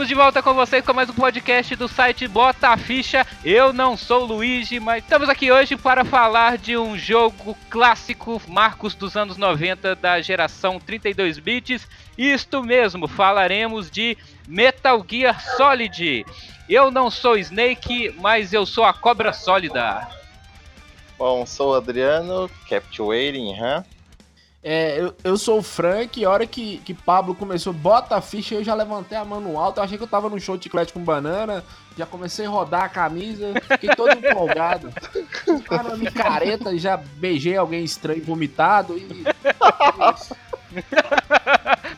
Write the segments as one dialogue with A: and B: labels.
A: Estamos de volta com vocês com mais um podcast do site Bota a Ficha. Eu não sou o Luigi, mas estamos aqui hoje para falar de um jogo clássico, marcos dos anos 90 da geração 32 bits. Isto mesmo, falaremos de Metal Gear Solid. Eu não sou Snake, mas eu sou a cobra sólida.
B: Bom, sou o Adriano, Captivating, huh?
C: É, eu, eu sou o Frank, e a hora que, que Pablo começou, bota a ficha, eu já levantei a mão no alto, eu achei que eu tava no show de chiclete com banana, já comecei a rodar a camisa, fiquei todo empolgado. Cara, micareta, já beijei alguém estranho vomitado e.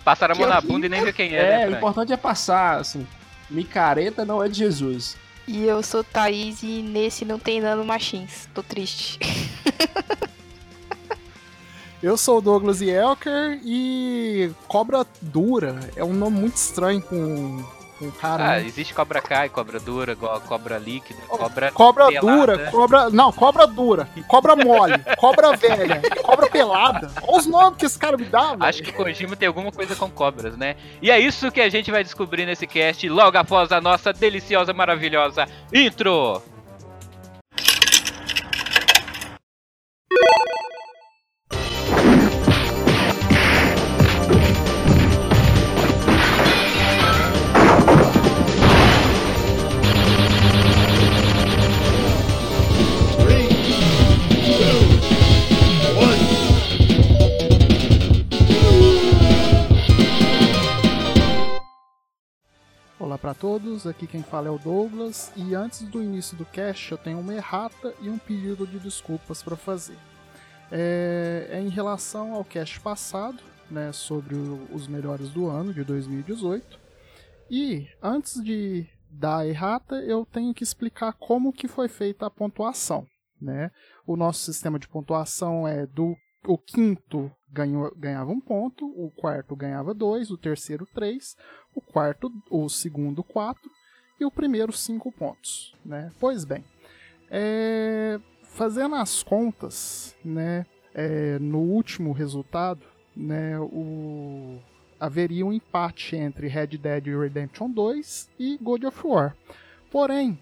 A: Passaram a mão na bunda e nem ver quem é,
C: É,
A: né,
C: o importante é passar, assim. Micareta não é de Jesus.
D: E eu sou Thaís e nesse não tem nano machins. Tô triste.
E: Eu sou o Douglas Yelker e Cobra Dura é um nome muito estranho com, com cara.
A: Ah,
E: né?
A: existe cobra cai, cobra dura, cobra líquida, cobra
E: Cobra
A: pelada.
E: dura, cobra. Não, cobra dura, cobra mole, cobra velha, cobra pelada. Olha os nomes que esse cara me dá, velho.
A: Acho que Kojima tem alguma coisa com cobras, né? E é isso que a gente vai descobrir nesse cast logo após a nossa deliciosa, maravilhosa intro.
E: Pra todos, aqui quem fala é o Douglas e antes do início do cast eu tenho uma errata e um pedido de desculpas para fazer. É, é em relação ao cast passado, né, sobre o- os melhores do ano de 2018. E antes de dar errata, eu tenho que explicar como que foi feita a pontuação, né? O nosso sistema de pontuação é do o quinto ganhou, ganhava um ponto, o quarto ganhava dois, o terceiro três, o quarto, o segundo quatro e o primeiro cinco pontos, né? Pois bem, é, fazendo as contas, né? é, no último resultado, né? O haveria um empate entre Red Dead Redemption 2 e God of War. Porém,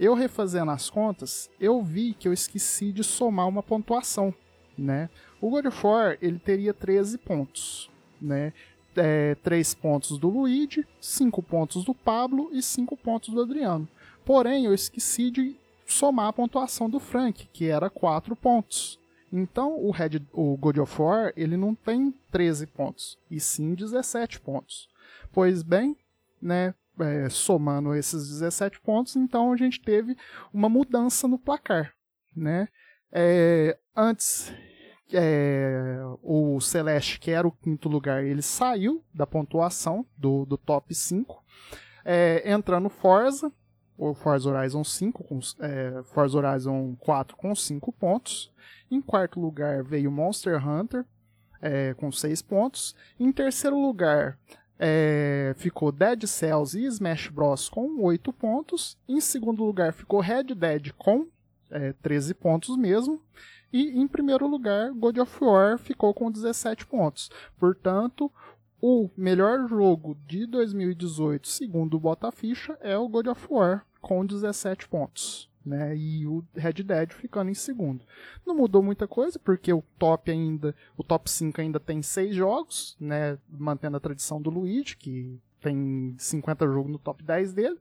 E: eu refazendo as contas, eu vi que eu esqueci de somar uma pontuação, né? O God of War, ele teria 13 pontos, né? É, 3 pontos do Luigi, 5 pontos do Pablo e 5 pontos do Adriano. Porém, eu esqueci de somar a pontuação do Frank, que era 4 pontos. Então, o, Red, o God of War, ele não tem 13 pontos, e sim 17 pontos. Pois bem, né, é, somando esses 17 pontos, então a gente teve uma mudança no placar, né? É, antes, é, o Celeste, que era o quinto lugar, ele saiu da pontuação do, do top 5, é, entrando Forza, o Forza Horizon 5, com, é, Forza Horizon 4 com 5 pontos. Em quarto lugar veio Monster Hunter, é, com 6 pontos. Em terceiro lugar é, ficou Dead Cells e Smash Bros. com 8 pontos. Em segundo lugar ficou Red Dead com é, 13 pontos mesmo. E em primeiro lugar, God of War ficou com 17 pontos. Portanto, o melhor jogo de 2018, segundo o Botaficha, é o God of War, com 17 pontos. Né, e o Red Dead ficando em segundo. Não mudou muita coisa, porque o top ainda, o top 5 ainda tem 6 jogos, né, mantendo a tradição do Luigi, que tem 50 jogos no top 10 dele.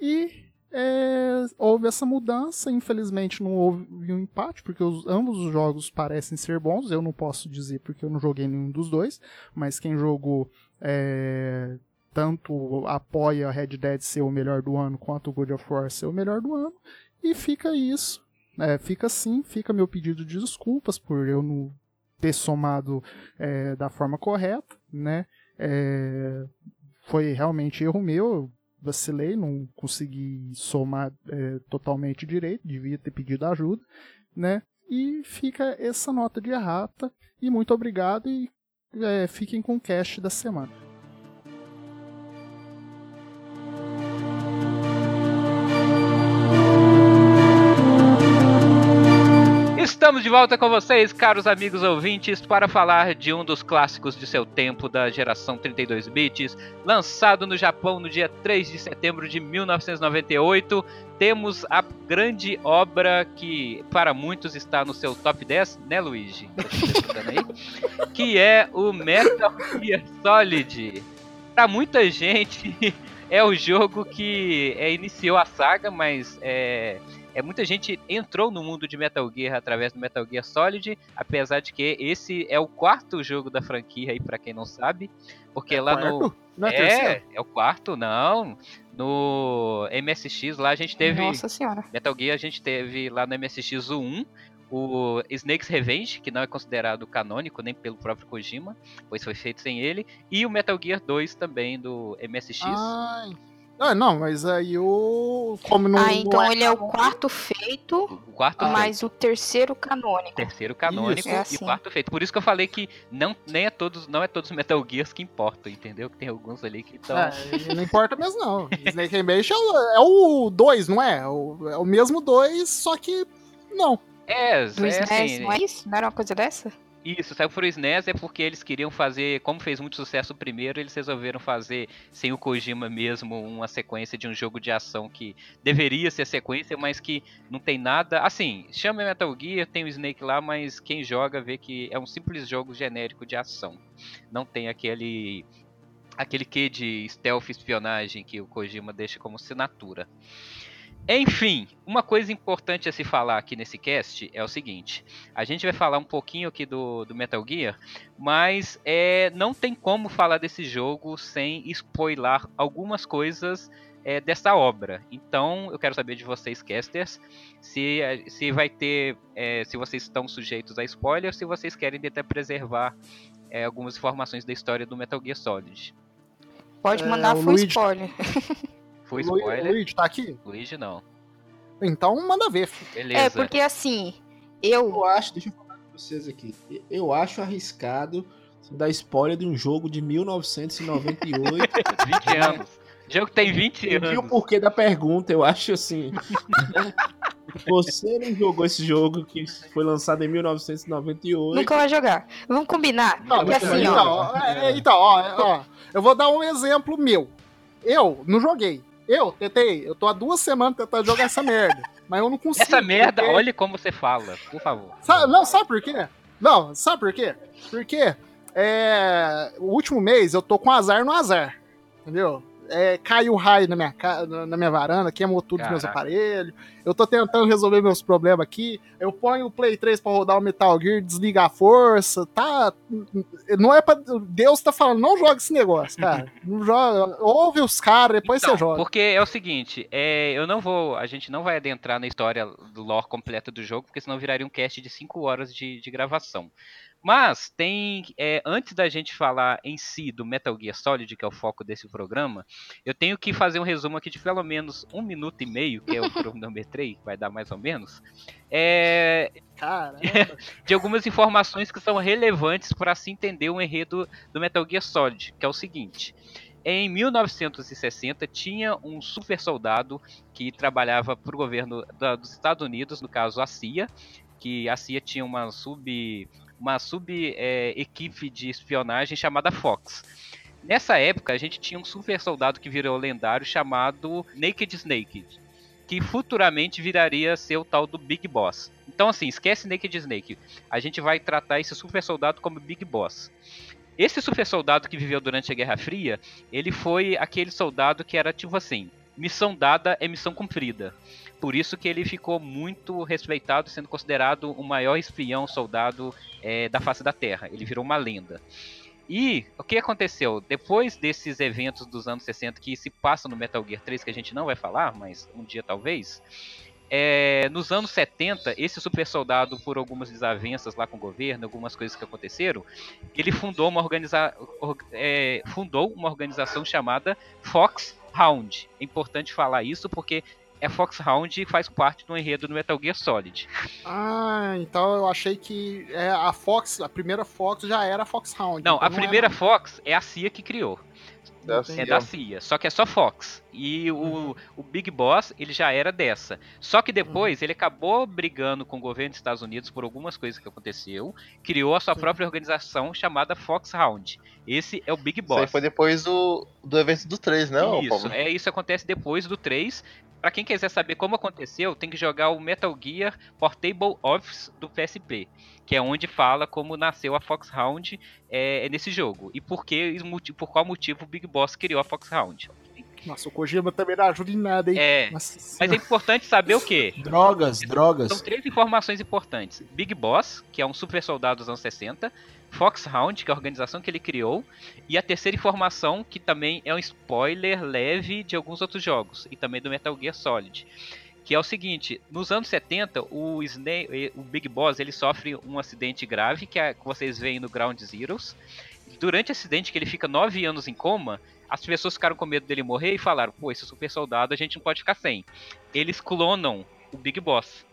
E: E é, houve essa mudança, infelizmente não houve um empate, porque os, ambos os jogos parecem ser bons. Eu não posso dizer porque eu não joguei nenhum dos dois, mas quem jogou é, tanto apoia Red Dead ser o melhor do ano quanto o God of War ser o melhor do ano. E fica isso. É, fica assim, fica meu pedido de desculpas por eu não ter somado é, da forma correta, né? É, foi realmente erro meu, eu vacilei, não consegui somar é, totalmente direito, devia ter pedido ajuda, né? E fica essa nota de errata. E muito obrigado e é, fiquem com o cast da semana.
A: Estamos de volta com vocês, caros amigos ouvintes, para falar de um dos clássicos de seu tempo da geração 32 bits, lançado no Japão no dia 3 de setembro de 1998. Temos a grande obra que para muitos está no seu top 10, né, Luigi? Aí, que é o Metal Gear Solid. Para muita gente é o jogo que é, iniciou a saga, mas é, é, muita gente entrou no mundo de Metal Gear através do Metal Gear Solid, apesar de que esse é o quarto jogo da franquia aí para quem não sabe, porque
F: É
A: lá
F: quarto?
A: no
F: Não é,
A: é, é o quarto, não. No MSX lá a gente teve
D: Nossa senhora.
A: Metal Gear a gente teve lá no MSX o 1, o Snake's Revenge, que não é considerado canônico nem pelo próprio Kojima, pois foi feito sem ele, e o Metal Gear 2 também do MSX.
F: Ai. Ah, não, mas aí o. Como não.
D: ah,
F: não
D: então
F: é
D: ele é o quarto feito,
A: O quarto feito.
D: mas o terceiro canônico.
A: terceiro canônico
D: Isso, é
A: e
D: assim.
A: o quarto feito. Por isso que eu falei que não, nem é todos, não é todos os Metal Gears que importam, entendeu? Que tem alguns ali que estão.
F: É, não importa mesmo, não. Snake é o- é o 2, não é? É o, é o mesmo 2, só que. Não.
A: É,
D: Do
A: é
D: SNES,
A: assim,
D: não é isso? Não era uma coisa dessa?
A: Isso, saiu pro SNES é porque eles queriam fazer, como fez muito sucesso o primeiro, eles resolveram fazer, sem o Kojima mesmo, uma sequência de um jogo de ação que deveria ser sequência, mas que não tem nada. Assim, chama Metal Gear, tem o Snake lá, mas quem joga vê que é um simples jogo genérico de ação. Não tem aquele. aquele quê de stealth espionagem que o Kojima deixa como assinatura. Enfim, uma coisa importante a se falar aqui nesse cast é o seguinte: a gente vai falar um pouquinho aqui do, do Metal Gear, mas é, não tem como falar desse jogo sem spoiler algumas coisas é, dessa obra. Então, eu quero saber de vocês, casters, se, eh, se vai ter, é, se vocês estão sujeitos a spoiler, se vocês querem tentar preservar é, algumas informações da história do Metal Gear Solid.
D: Pode
F: É,
D: mandar
F: o
D: full
F: Luigi-
D: spoiler.
F: Lu-
A: spoiler?
F: Luigi tá aqui?
A: Luigi não.
F: Então manda ver.
A: Beleza.
D: É, porque assim, eu.
C: Eu acho, deixa eu falar com vocês aqui. Eu acho arriscado dar spoiler de um jogo de 1998.
A: 20 anos. O jogo tem 20
C: E o
A: anos.
C: porquê da pergunta, eu acho assim. Você não jogou esse jogo que foi lançado em 1998.
D: Nunca vai jogar. Vamos combinar?
F: Não,
D: Porque assim,
F: então,
D: ó.
F: ó, é, então, ó, ó, eu vou dar um exemplo meu. Eu não joguei. Eu tentei, eu tô há duas semanas tentando jogar essa merda. Mas eu não consigo.
A: Essa merda,
F: porque-
A: olha como você fala, por favor.
F: Sabe- não, sabe por quê? Não, sabe por quê? Porque é, o último mês eu tô com azar no azar. Entendeu? É, caiu raio na minha, na minha varanda, queimou tudo os meus
A: Caraca.
F: aparelhos. Eu tô tentando resolver meus problemas aqui. Eu ponho o Play 3 pra rodar o Metal Gear, desliga a força. Tá. Não é pra. Deus tá falando, não joga esse negócio, cara. Não joga. Ouve os caras, depois
A: Então,
F: você joga.
A: Porque é o seguinte, é, eu não vou. A gente não vai adentrar na história do lore completa do jogo, porque senão viraria um cast de 5 horas de, de gravação. Mas tem. é, antes da gente falar em si do Metal Gear Solid, que é o foco desse programa, eu tenho que fazer um resumo aqui de pelo menos um minuto e meio, que é o cronometrei, vai dar mais ou menos. É, de algumas informações que são relevantes para se entender o enredo do Metal Gear Solid, que é o seguinte. Em 1960 tinha um super soldado que trabalhava para o governo da- dos Estados Unidos, no caso a CIA, que a CIA tinha uma sub uma sub é, de espionagem chamada Fox. Nessa época a gente tinha um super soldado que virou lendário chamado Naked Snake, que futuramente viraria ser o tal do Big Boss. Então assim, esquece Naked Snake. A gente vai tratar esse super soldado como Big Boss. Esse super soldado que viveu durante a Guerra Fria, ele foi aquele soldado que era tipo assim, missão dada é missão cumprida. Por isso que ele ficou muito respeitado, sendo considerado o maior espião soldado eh, da face da Terra. Ele virou uma lenda. E o que aconteceu? Depois desses eventos dos anos 60 que se passam no Metal Gear 3, que a gente não vai falar, mas um dia talvez, é, nos anos 70, esse super soldado, por algumas desavenças lá com o governo, algumas coisas que aconteceram, ele fundou uma, organiza or- é, fundou uma organização chamada Fox Hound. É importante falar isso porque é Foxhound e faz parte do enredo do Metal Gear Solid.
F: Ah, então eu achei que é, a Fox, a primeira Fox já era a Foxhound.
A: Não,
F: então
A: a primeira
F: era-
A: Fox é a CIA que criou.
B: Da.
A: É
B: CIA.
A: da CIA, só que é só Fox. E o, o Big Boss, ele já era dessa. Só que depois ele acabou brigando com o governo dos Estados Unidos por algumas coisas que aconteceu, criou a sua
F: Sim.
A: própria organização chamada Foxhound. Esse é o Big
B: Isso aí
A: Boss.
B: foi depois do, do evento do 3, não,
A: isso,
B: Pablo?
A: é isso acontece depois do 3. Pra quem quiser saber como aconteceu, tem que jogar o Metal Gear Portable Office do PSP, que é onde fala como nasceu a Foxhound é, nesse jogo e por que por qual motivo o Big Boss criou a Foxhound.
F: Nossa, o Kojima também não ajuda em nada, hein?
A: É,
F: Nossa
A: mas é importante saber o quê?
C: Drogas,
A: São
C: drogas.
A: três informações importantes. Big Boss, que é um super soldado dos anos 60. Foxhound, que é a organização que ele criou. E a terceira informação, que também é um spoiler leve de alguns outros jogos. E também do Metal Gear Solid. Que é o seguinte, nos anos 70, o, Snake, o Big Boss ele sofre um acidente grave, que, é, que vocês veem no Ground Zeroes. Durante esse acidente, que ele fica nove anos em coma, as pessoas ficaram com medo dele morrer e falaram, pô, esse super soldado a gente não pode ficar sem. Eles clonam o Big Boss.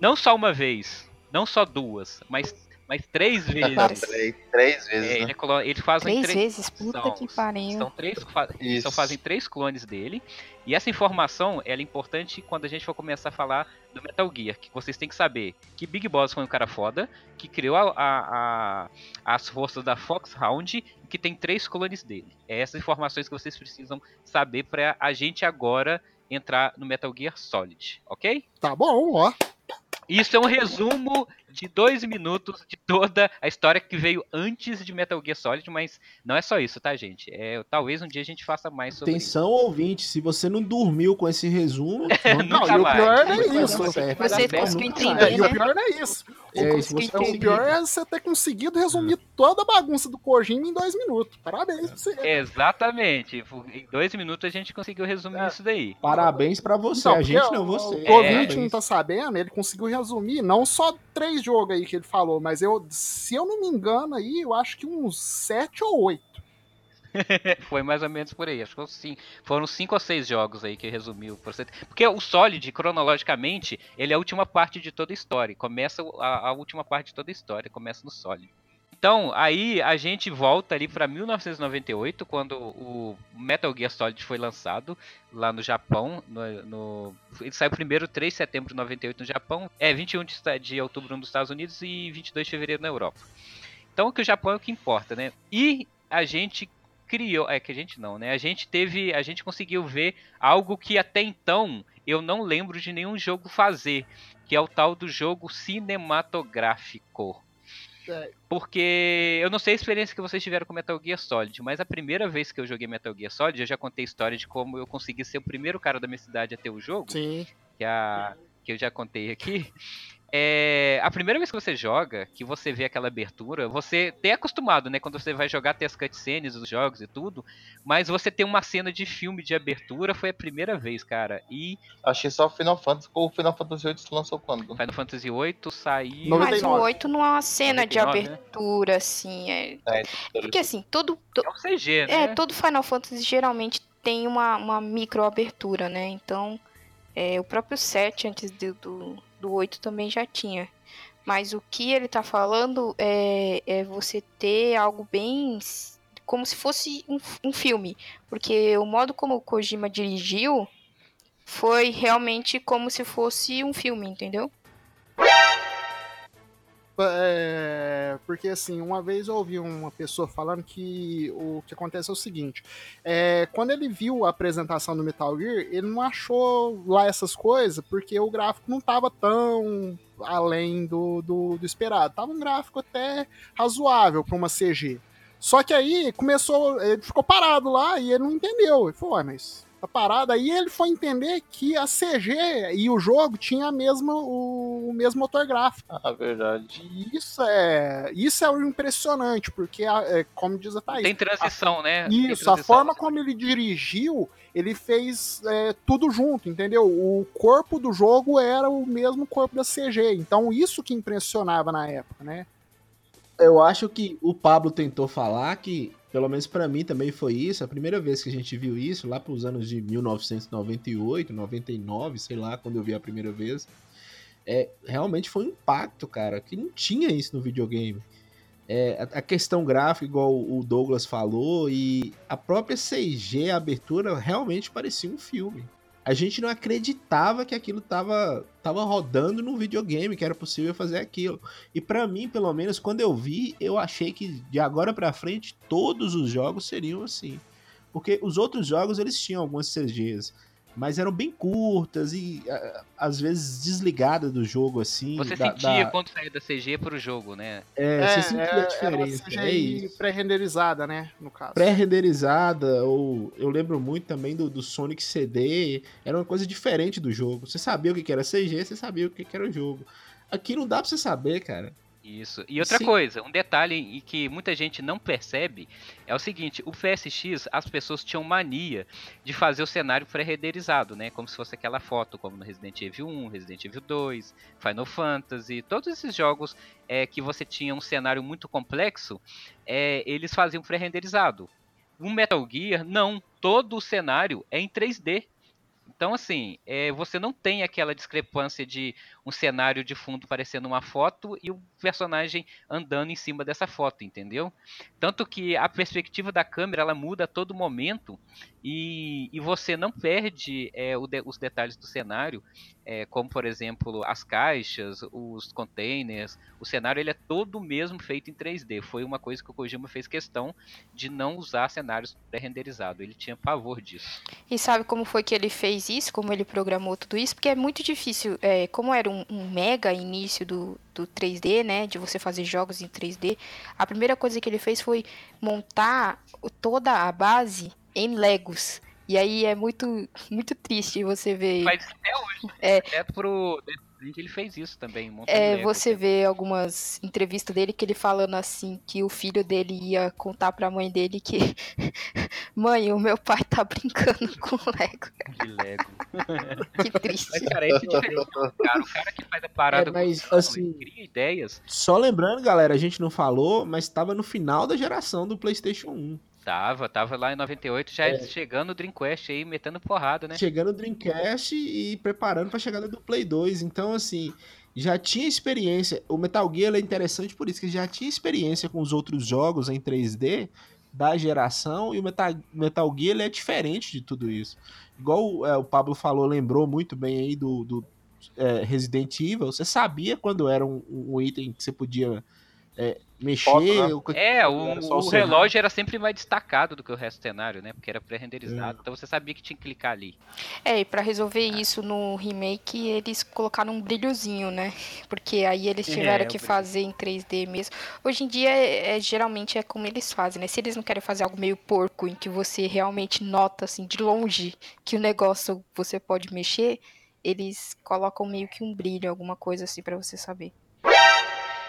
A: Não só uma vez, não só duas, mas, mas três vezes.
D: Várias.
B: Três, três vezes,
A: É,
B: né?
A: ele, eles fazem
D: Três vezes? Puta
A: são-
D: que pariu.
A: São três, fa-
B: Isso.
A: então fazem três clones dele. E essa informação ela é importante quando a gente for começar a falar do Metal Gear. Que vocês têm que saber que Big Boss foi um cara foda, que criou a, a- a- as forças da Foxhound e que tem três clones dele. É essas informações que vocês precisam saber pra a gente agora entrar no Metal Gear Solid, ok?
F: Tá bom, ó.
A: Isso é um resumo de dois minutos de toda a história que veio antes de Metal Gear Solid, mas não é só isso, tá, gente? É, talvez um dia a gente faça mais sobre isso.
C: Atenção, ouvinte, se você não dormiu com esse resumo,
F: Não, e o pior não
C: Vai
F: é isso.
D: Você conseguiu entender,
F: É, e o pior não é isso.
C: É,
F: O pior é você ter conseguido resumir toda a bagunça do Kojima em dois minutos. Parabéns pra você.
A: Exatamente. Em dois minutos a gente conseguiu resumir
F: É.
A: isso daí.
C: Parabéns pra você.
F: Não,
C: a gente não,
F: o-
C: você.
F: O ouvinte
C: Parabéns.
F: não tá sabendo, ele conseguiu resumir não só três jogos aí que ele falou, mas eu, se eu não me engano aí, eu acho que uns sete ou oito.
A: Foi mais ou menos por aí. Acho que cinco, foram cinco ou seis jogos aí que resumiu. Porque o Solid, cronologicamente, ele é a última parte de toda a história. Começa a, a última parte de toda a história, começa no Solid. Então, aí a gente volta ali para 1998, quando o Metal Gear Solid foi lançado lá no Japão. No, no- ele saiu primeiro 3 de setembro de 98 no Japão, é 21 de, de outubro nos Estados Unidos e 22 de fevereiro na Europa. Então, que o Japão é o que importa, né? E a gente criou, é que a gente não, né? A gente teve, a gente conseguiu ver algo que até então eu não lembro de nenhum jogo fazer, que é o tal do jogo cinematográfico.
F: É.
A: Porque eu não sei a experiência que vocês tiveram com Metal Gear Solid, mas a primeira vez que eu joguei Metal Gear Solid, eu já contei a história de como eu consegui ser o primeiro cara da minha cidade a ter o jogo
F: Sim.
A: que, a, que eu já contei aqui. É, a primeira vez que você joga, que você vê aquela abertura, você tem acostumado, né? Quando você vai jogar, tem as cutscenes dos jogos e tudo, mas você tem uma cena de filme de abertura, foi a primeira vez, cara. E
B: Achei só o Final Fantasy. O Final Fantasy VIII se lançou quando?
A: Final Fantasy VIII saiu.
F: Noventa-
D: Mas o
F: 99.
D: 8 não é uma cena de
A: 99, né?
D: abertura, assim. É...
B: É,
D: Porque assim, todo, to-
A: É um CG, né?
D: é, todo Final Fantasy geralmente tem uma, uma micro abertura, né? Então, é, o próprio 7 antes do, do, do 8 também já tinha. Mas o que ele tá falando é, é você ter algo bem. como se fosse um, um filme. Porque o modo como o Kojima dirigiu foi realmente como se fosse um filme, entendeu?
F: É, porque assim, uma vez eu ouvi uma pessoa falando que o que acontece é o seguinte: é, quando ele viu a apresentação do Metal Gear, ele não achou lá essas coisas, porque o gráfico não tava tão além do, do, do esperado. Tava um gráfico até razoável para uma CG. Só que aí começou, ele ficou parado lá e ele não entendeu. Ele falou, mas tá parado. Aí ele foi entender que a CG e o jogo tinha a mesma, o, o mesmo motor gráfico.
B: Ah, verdade.
F: E Isso é, isso é impressionante, porque, a- é, como diz a Thaís,
A: Tem transição, né? Tem
F: isso, a
A: transição.
F: forma como ele dirigiu, ele fez é, tudo junto, entendeu? O corpo do jogo era o mesmo corpo da CG, então isso que impressionava na época, né?
C: Eu acho que o Pablo tentou falar que Pelo menos para mim também foi isso. A primeira vez que a gente viu isso, lá para os anos de 1998, 99, sei lá, quando eu vi a primeira vez, é, realmente foi um impacto, cara, que não tinha isso no videogame. É, a questão gráfica, igual o Douglas falou, e a própria CG, a abertura, realmente parecia um filme a gente não acreditava que aquilo tava, tava rodando no videogame, que era possível fazer aquilo. E para mim, pelo menos, quando eu vi, eu achei que de agora para frente todos os jogos seriam assim. Porque os outros jogos eles tinham algumas CGs mas eram bem curtas e às vezes desligadas do jogo, assim.
A: Você
C: da,
A: sentia
C: da...
A: quando saía da CG pro jogo, né?
C: É, é você sentia é, a diferença.
F: Era é pré-renderizada, né, no caso.
C: Pré-renderizada, ou eu lembro muito também do, do, Sonic CD, era uma coisa diferente do jogo. Você sabia o que era CG, você sabia o que era o jogo. Aqui não dá pra você saber, cara.
A: Isso. E outra Sim. coisa, um detalhe que muita gente não percebe é o seguinte: o PSX, as pessoas tinham mania de fazer o cenário pré-renderizado, né? Como se fosse aquela foto, como no Resident Evil 1, Resident Evil 2, Final Fantasy, todos esses jogos é, que você tinha um cenário muito complexo, é, eles faziam pré-renderizado. O Metal Gear, não. Todo o cenário é em 3D. Então, assim, é, você não tem aquela discrepância de um cenário de fundo parecendo uma foto e o personagem andando em cima dessa foto, entendeu? Tanto que a perspectiva da câmera ela muda a todo momento e, e você não perde é, de, os detalhes do cenário, é, como por exemplo as caixas, os containers, o cenário ele é todo mesmo feito em 3D. Foi uma coisa que o Kojima fez questão de não usar cenários pré-renderizados. Ele tinha pavor disso.
D: E sabe como foi que ele fez isso? Como ele programou tudo isso? Porque é muito difícil. É, como era um um, um mega início do, do 3D, né? De você fazer jogos em 3D. A primeira coisa que ele fez foi montar toda a base em Legos. E aí é muito, muito triste você ver.
A: Mas até hoje. É, até pro ele fez isso também.
D: É, você vê algumas entrevistas dele que ele falando assim que o filho dele ia contar pra mãe dele que mãe, o meu pai tá brincando com Lego.
A: De Lego.
D: que triste. Mas,
A: cara, esse é diferente. Cara, o cara que faz a parada
C: é, mas, com assim,
A: cria ideias.
C: Só lembrando, galera, a gente não falou, mas tava no final da geração do PlayStation 1.
A: Tava, tava lá em 98, já é. chegando o Dreamcast aí, metendo porrada, né?
C: Chegando o Dreamcast e preparando pra chegada do Play 2. Então, assim, já tinha experiência. O Metal Gear é interessante por isso, que já tinha experiência com os outros jogos em 3D da geração e o Metal, Metal Gear é diferente de tudo isso. Igual é, o Pablo falou, lembrou muito bem aí do, do é, Resident Evil. Você sabia quando era um, um item que você podia é, mexer. Foto,
A: né? É, o, o, o relógio era sempre mais destacado do que o resto do cenário, né? Porque era pré-renderizado, é. então você sabia que tinha que clicar ali.
D: É, e pra resolver isso no remake, eles colocaram um brilhozinho, né? Porque aí eles é, tiveram é, que fazer em 3D mesmo. Hoje em dia, é, é, geralmente é como eles fazem, né? Se eles não querem fazer algo meio porco, em que você realmente nota, assim, de longe, que o negócio você pode mexer, eles colocam meio que um brilho, alguma coisa assim, para você saber.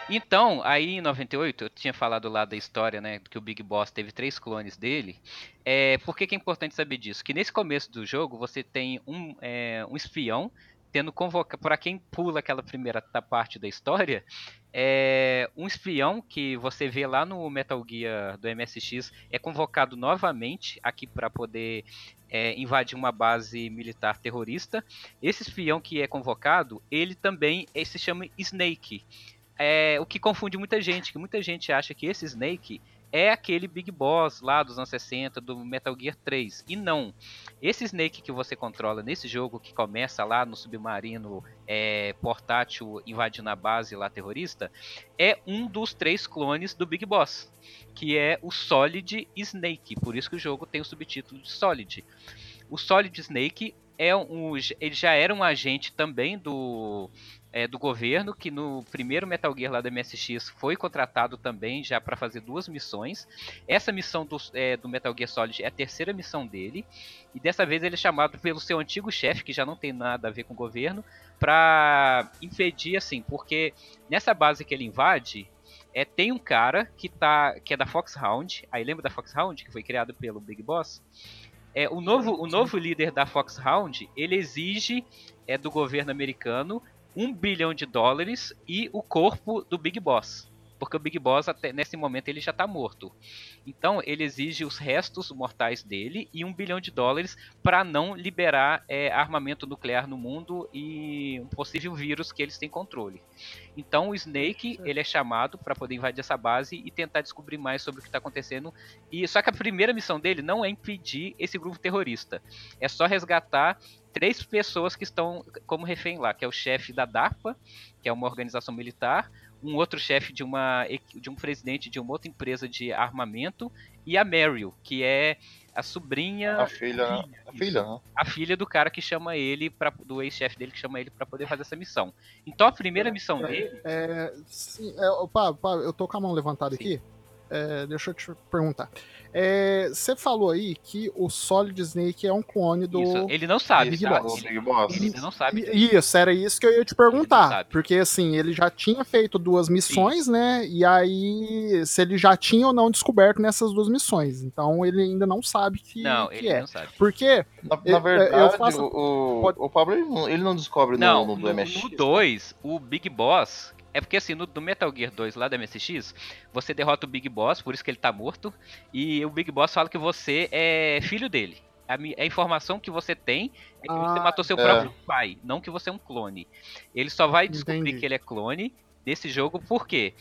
A: Então, aí em 98, eu tinha falado lá da história, né, que o Big Boss teve três clones dele. É, por que, que é importante saber disso? Que nesse começo do jogo você tem um, é, um espião tendo convocado, para quem pula aquela primeira parte da história, é um espião que você vê lá no Metal Gear do MSX é convocado novamente aqui para poder é, invadir uma base militar terrorista. Esse espião que é convocado, ele também ele se chama Snake é o que confunde muita gente, que muita gente acha que esse Snake é aquele Big Boss lá dos anos 60 do Metal Gear 3. E não. Esse Snake que você controla nesse jogo, que começa lá no submarino é, portátil invadindo a base lá terrorista, é um dos três clones do Big Boss, que é o Solid Snake. Por isso que o jogo tem o subtítulo de Solid. O Solid Snake é um, ele já era um agente também do é, do governo, que no primeiro Metal Gear lá da MSX foi contratado também já para fazer duas missões. Essa missão do, é, do, Metal Gear Solid é a terceira missão dele, e dessa vez ele é chamado pelo seu antigo chefe, que já não tem nada a ver com o governo, para impedir, assim, porque nessa base que ele invade, é, tem um cara que, tá, que é da Foxhound, aí lembra da Foxhound, que foi criado pelo Big Boss? É, o, novo, o novo líder da Foxhound, ele exige é, do governo americano um bilhão de dólares e o corpo do Big Boss. porque o Big Boss até nesse momento ele já tá morto. Então ele exige os restos mortais dele e um bilhão de dólares para não liberar é, armamento nuclear no mundo e um possível vírus que eles têm controle. Então o Snake ele é chamado para poder invadir essa base e tentar descobrir mais sobre o que está acontecendo. E só que a primeira missão dele não é impedir esse grupo terrorista, é só resgatar três pessoas que estão como refém lá, que é o chefe da DARPA, que é uma organização militar, um outro chefe de uma de um presidente de uma outra empresa de armamento e a Meryl, que é a sobrinha,
B: A filha, a filha, né?
A: a filha do cara que chama ele para do ex-chefe dele que chama ele para poder fazer essa missão. Então a primeira missão dele
F: É, sim, é, Pablo, Pablo, eu tô com a mão levantada
A: Sim.
F: aqui. É, deixa eu te perguntar. É, Você falou aí que o Solid Snake é um clone do.
A: Isso, ele não sabe,
F: Big
A: tá?
F: Boss.
B: O Boss.
A: Ele não sabe.
F: Isso, era isso que eu ia te
A: Ele
F: perguntar. Porque assim, ele já tinha feito duas missões, né? E aí, se ele já tinha ou não descoberto nessas duas missões. Então ele ainda não sabe que,
A: Não,
F: que
A: ele
F: é.
A: não sabe.
F: Porque.
B: Na, na
F: eu
B: verdade,
F: faço-
B: o,
F: pode-
B: o Pablo ele não, ele não descobre
A: Não,
B: no, no,
A: no,
B: do MSX.
A: no 2, o Big Boss. É porque assim, no do Metal Gear 2 lá da MSX, você derrota o Big Boss, por isso que ele tá morto. E o Big Boss fala que você é filho dele. A, a informação que você tem é que você
F: Ah,
A: matou seu
B: é.
A: próprio pai, não que você é um clone. Ele só vai descobrir
F: Entendi.
A: que ele é clone desse jogo porque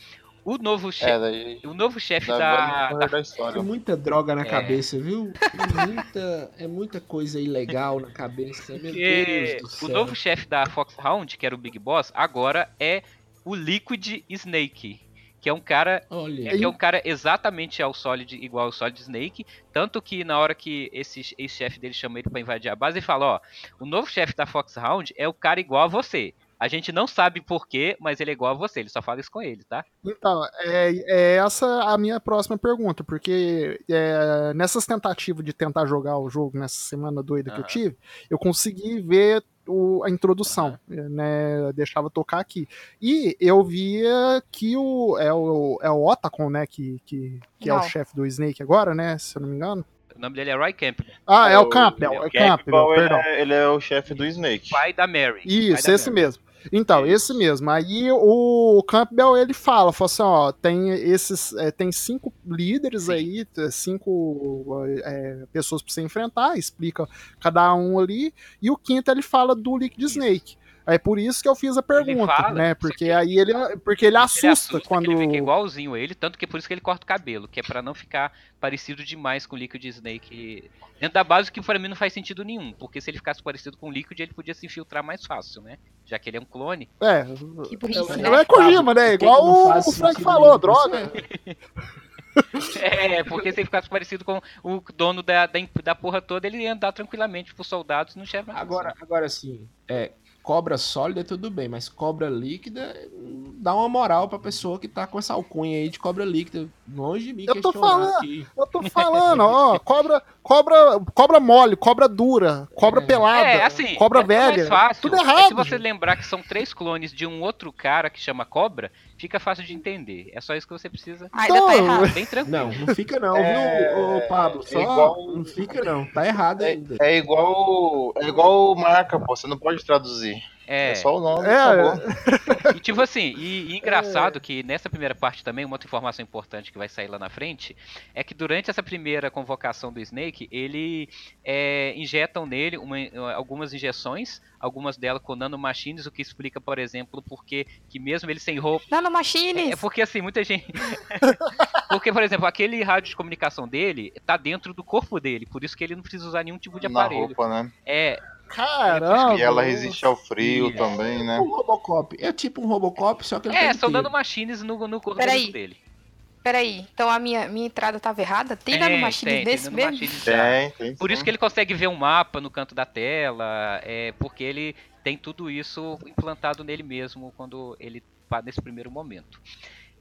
A: o novo
B: É,
A: chefe,
B: daí.
A: o novo chefe
B: Da,
A: da,
B: da, história.
C: Tem muita droga na
A: É.
C: cabeça, viu? Tem muita, é muita coisa ilegal na cabeça. Meu Deus do
A: o
C: céu.
A: novo chefe da Foxhound, que era o Big Boss, agora é o Liquid Snake. Que é um cara.
C: Olha,
A: que é um cara exatamente ao Solid, igual ao Solid Snake. Tanto que na hora que esse ex-chefe dele chama ele pra invadir a base, ele fala: Ó, o novo chefe da Foxhound é o cara igual a você. A gente não sabe porquê, mas ele é igual a você. Ele só fala isso com ele, tá?
F: Então, é, é essa a minha próxima pergunta, porque é, nessas tentativas de tentar jogar o jogo nessa semana doida que eu tive, eu consegui ver o- a introdução, né? Deixava tocar aqui. E eu via que o é o, é o Otacon, né? Que, que, que é o chefe do Snake agora, né? Se eu não me engano.
A: O nome dele é Roy Campbell,
F: Ah, é,
B: É
F: o
B: o-
F: Campbell,
A: é
F: é
A: o
F: o Campbell,
B: Campbell, ele,
F: perdão.
B: é, ele é o chefe do Snake.
A: pai da Mary.
F: Isso, esse
A: Mary.
F: mesmo. Então, esse mesmo. Aí o Campbell ele fala, fala assim, ó, tem esses, é, tem cinco líderes aí, cinco é, pessoas pra você enfrentar, explica cada um ali, e o quinto ele fala do Liquid. Snake. É por isso que eu fiz a pergunta,
A: fala,
F: né? Porque
A: que-
F: aí ele, porque ele
A: Ele
F: assusta,
A: assusta
F: quando
A: que ele é igualzinho ele, tanto que é por isso que ele corta o cabelo, que é pra não ficar parecido demais com o Liquid Snake. Dentro da base, que pra mim não faz sentido nenhum, porque se ele ficasse parecido com o Liquid, ele podia se infiltrar mais fácil, né? Já que ele é um clone.
F: é,
D: Que burrice,
F: é,
D: né?
F: é Kojima, né? Igual
C: não
F: o, o Frank falou, droga.
A: É, porque se ele ficasse parecido com o dono da, da, da porra toda, ele ia andar tranquilamente pros soldados no chefe.
C: Agora, agora sim, é, cobra sólida tudo bem, mas cobra líquida dá uma moral pra pessoa que tá com essa alcunha aí de cobra líquida. Longe de mim
F: Eu tô
C: questionar
F: falando.
C: aqui.
F: Eu tô falando, ó, cobra, cobra, cobra mole, cobra dura, cobra
C: É.
F: pelada,
A: É, assim,
F: cobra
A: é mais
F: velha.
A: fácil.
F: tudo
A: É
F: errado.
A: se você lembrar que são três clones de um outro cara que chama Cobra, fica fácil de entender. É só isso que você precisa.
D: Ah, ainda tá
F: Então,
D: errado.
A: Bem tranquilo.
C: Não, não fica não,
B: É,
C: viu, ô, Pablo? Só
B: igual-
C: não fica não, tá errado
B: É,
C: ainda.
B: é igual. É igual marca, pô. Você não pode traduzir. É,
A: É,
B: só o nome.
F: É,
A: e tipo assim, e, e engraçado que nessa primeira parte também, uma outra informação importante que vai sair lá na frente, é que durante essa primeira convocação do Snake, ele é, injetam nele uma- algumas injeções, algumas delas com nanomachines, o que explica, por exemplo, porque que mesmo ele sem roupa.
D: Nanomachines!
A: É porque assim, muita gente. porque, por exemplo, aquele rádio de comunicação dele tá dentro do corpo dele, por isso que ele não precisa usar nenhum tipo de
B: Na
A: aparelho.
B: roupa, né?
A: É,
F: Caramba.
B: E ela resiste ao frio
A: Sim, é.
B: também, né?
C: Um Robocop. É tipo um Robocop, só que ele
A: é
C: tem
A: são
C: inteiro.
A: nanomachines no, no corpo
D: Peraí.
A: dele.
D: Peraí, então a minha, minha entrada tava errada? Tem nanomachines
A: tem,
D: desse
A: tem
D: mesmo?
B: Tem, tem.
A: Por isso que ele consegue ver um mapa no canto da tela, é porque ele tem tudo isso implantado nele mesmo quando ele tá nesse primeiro momento.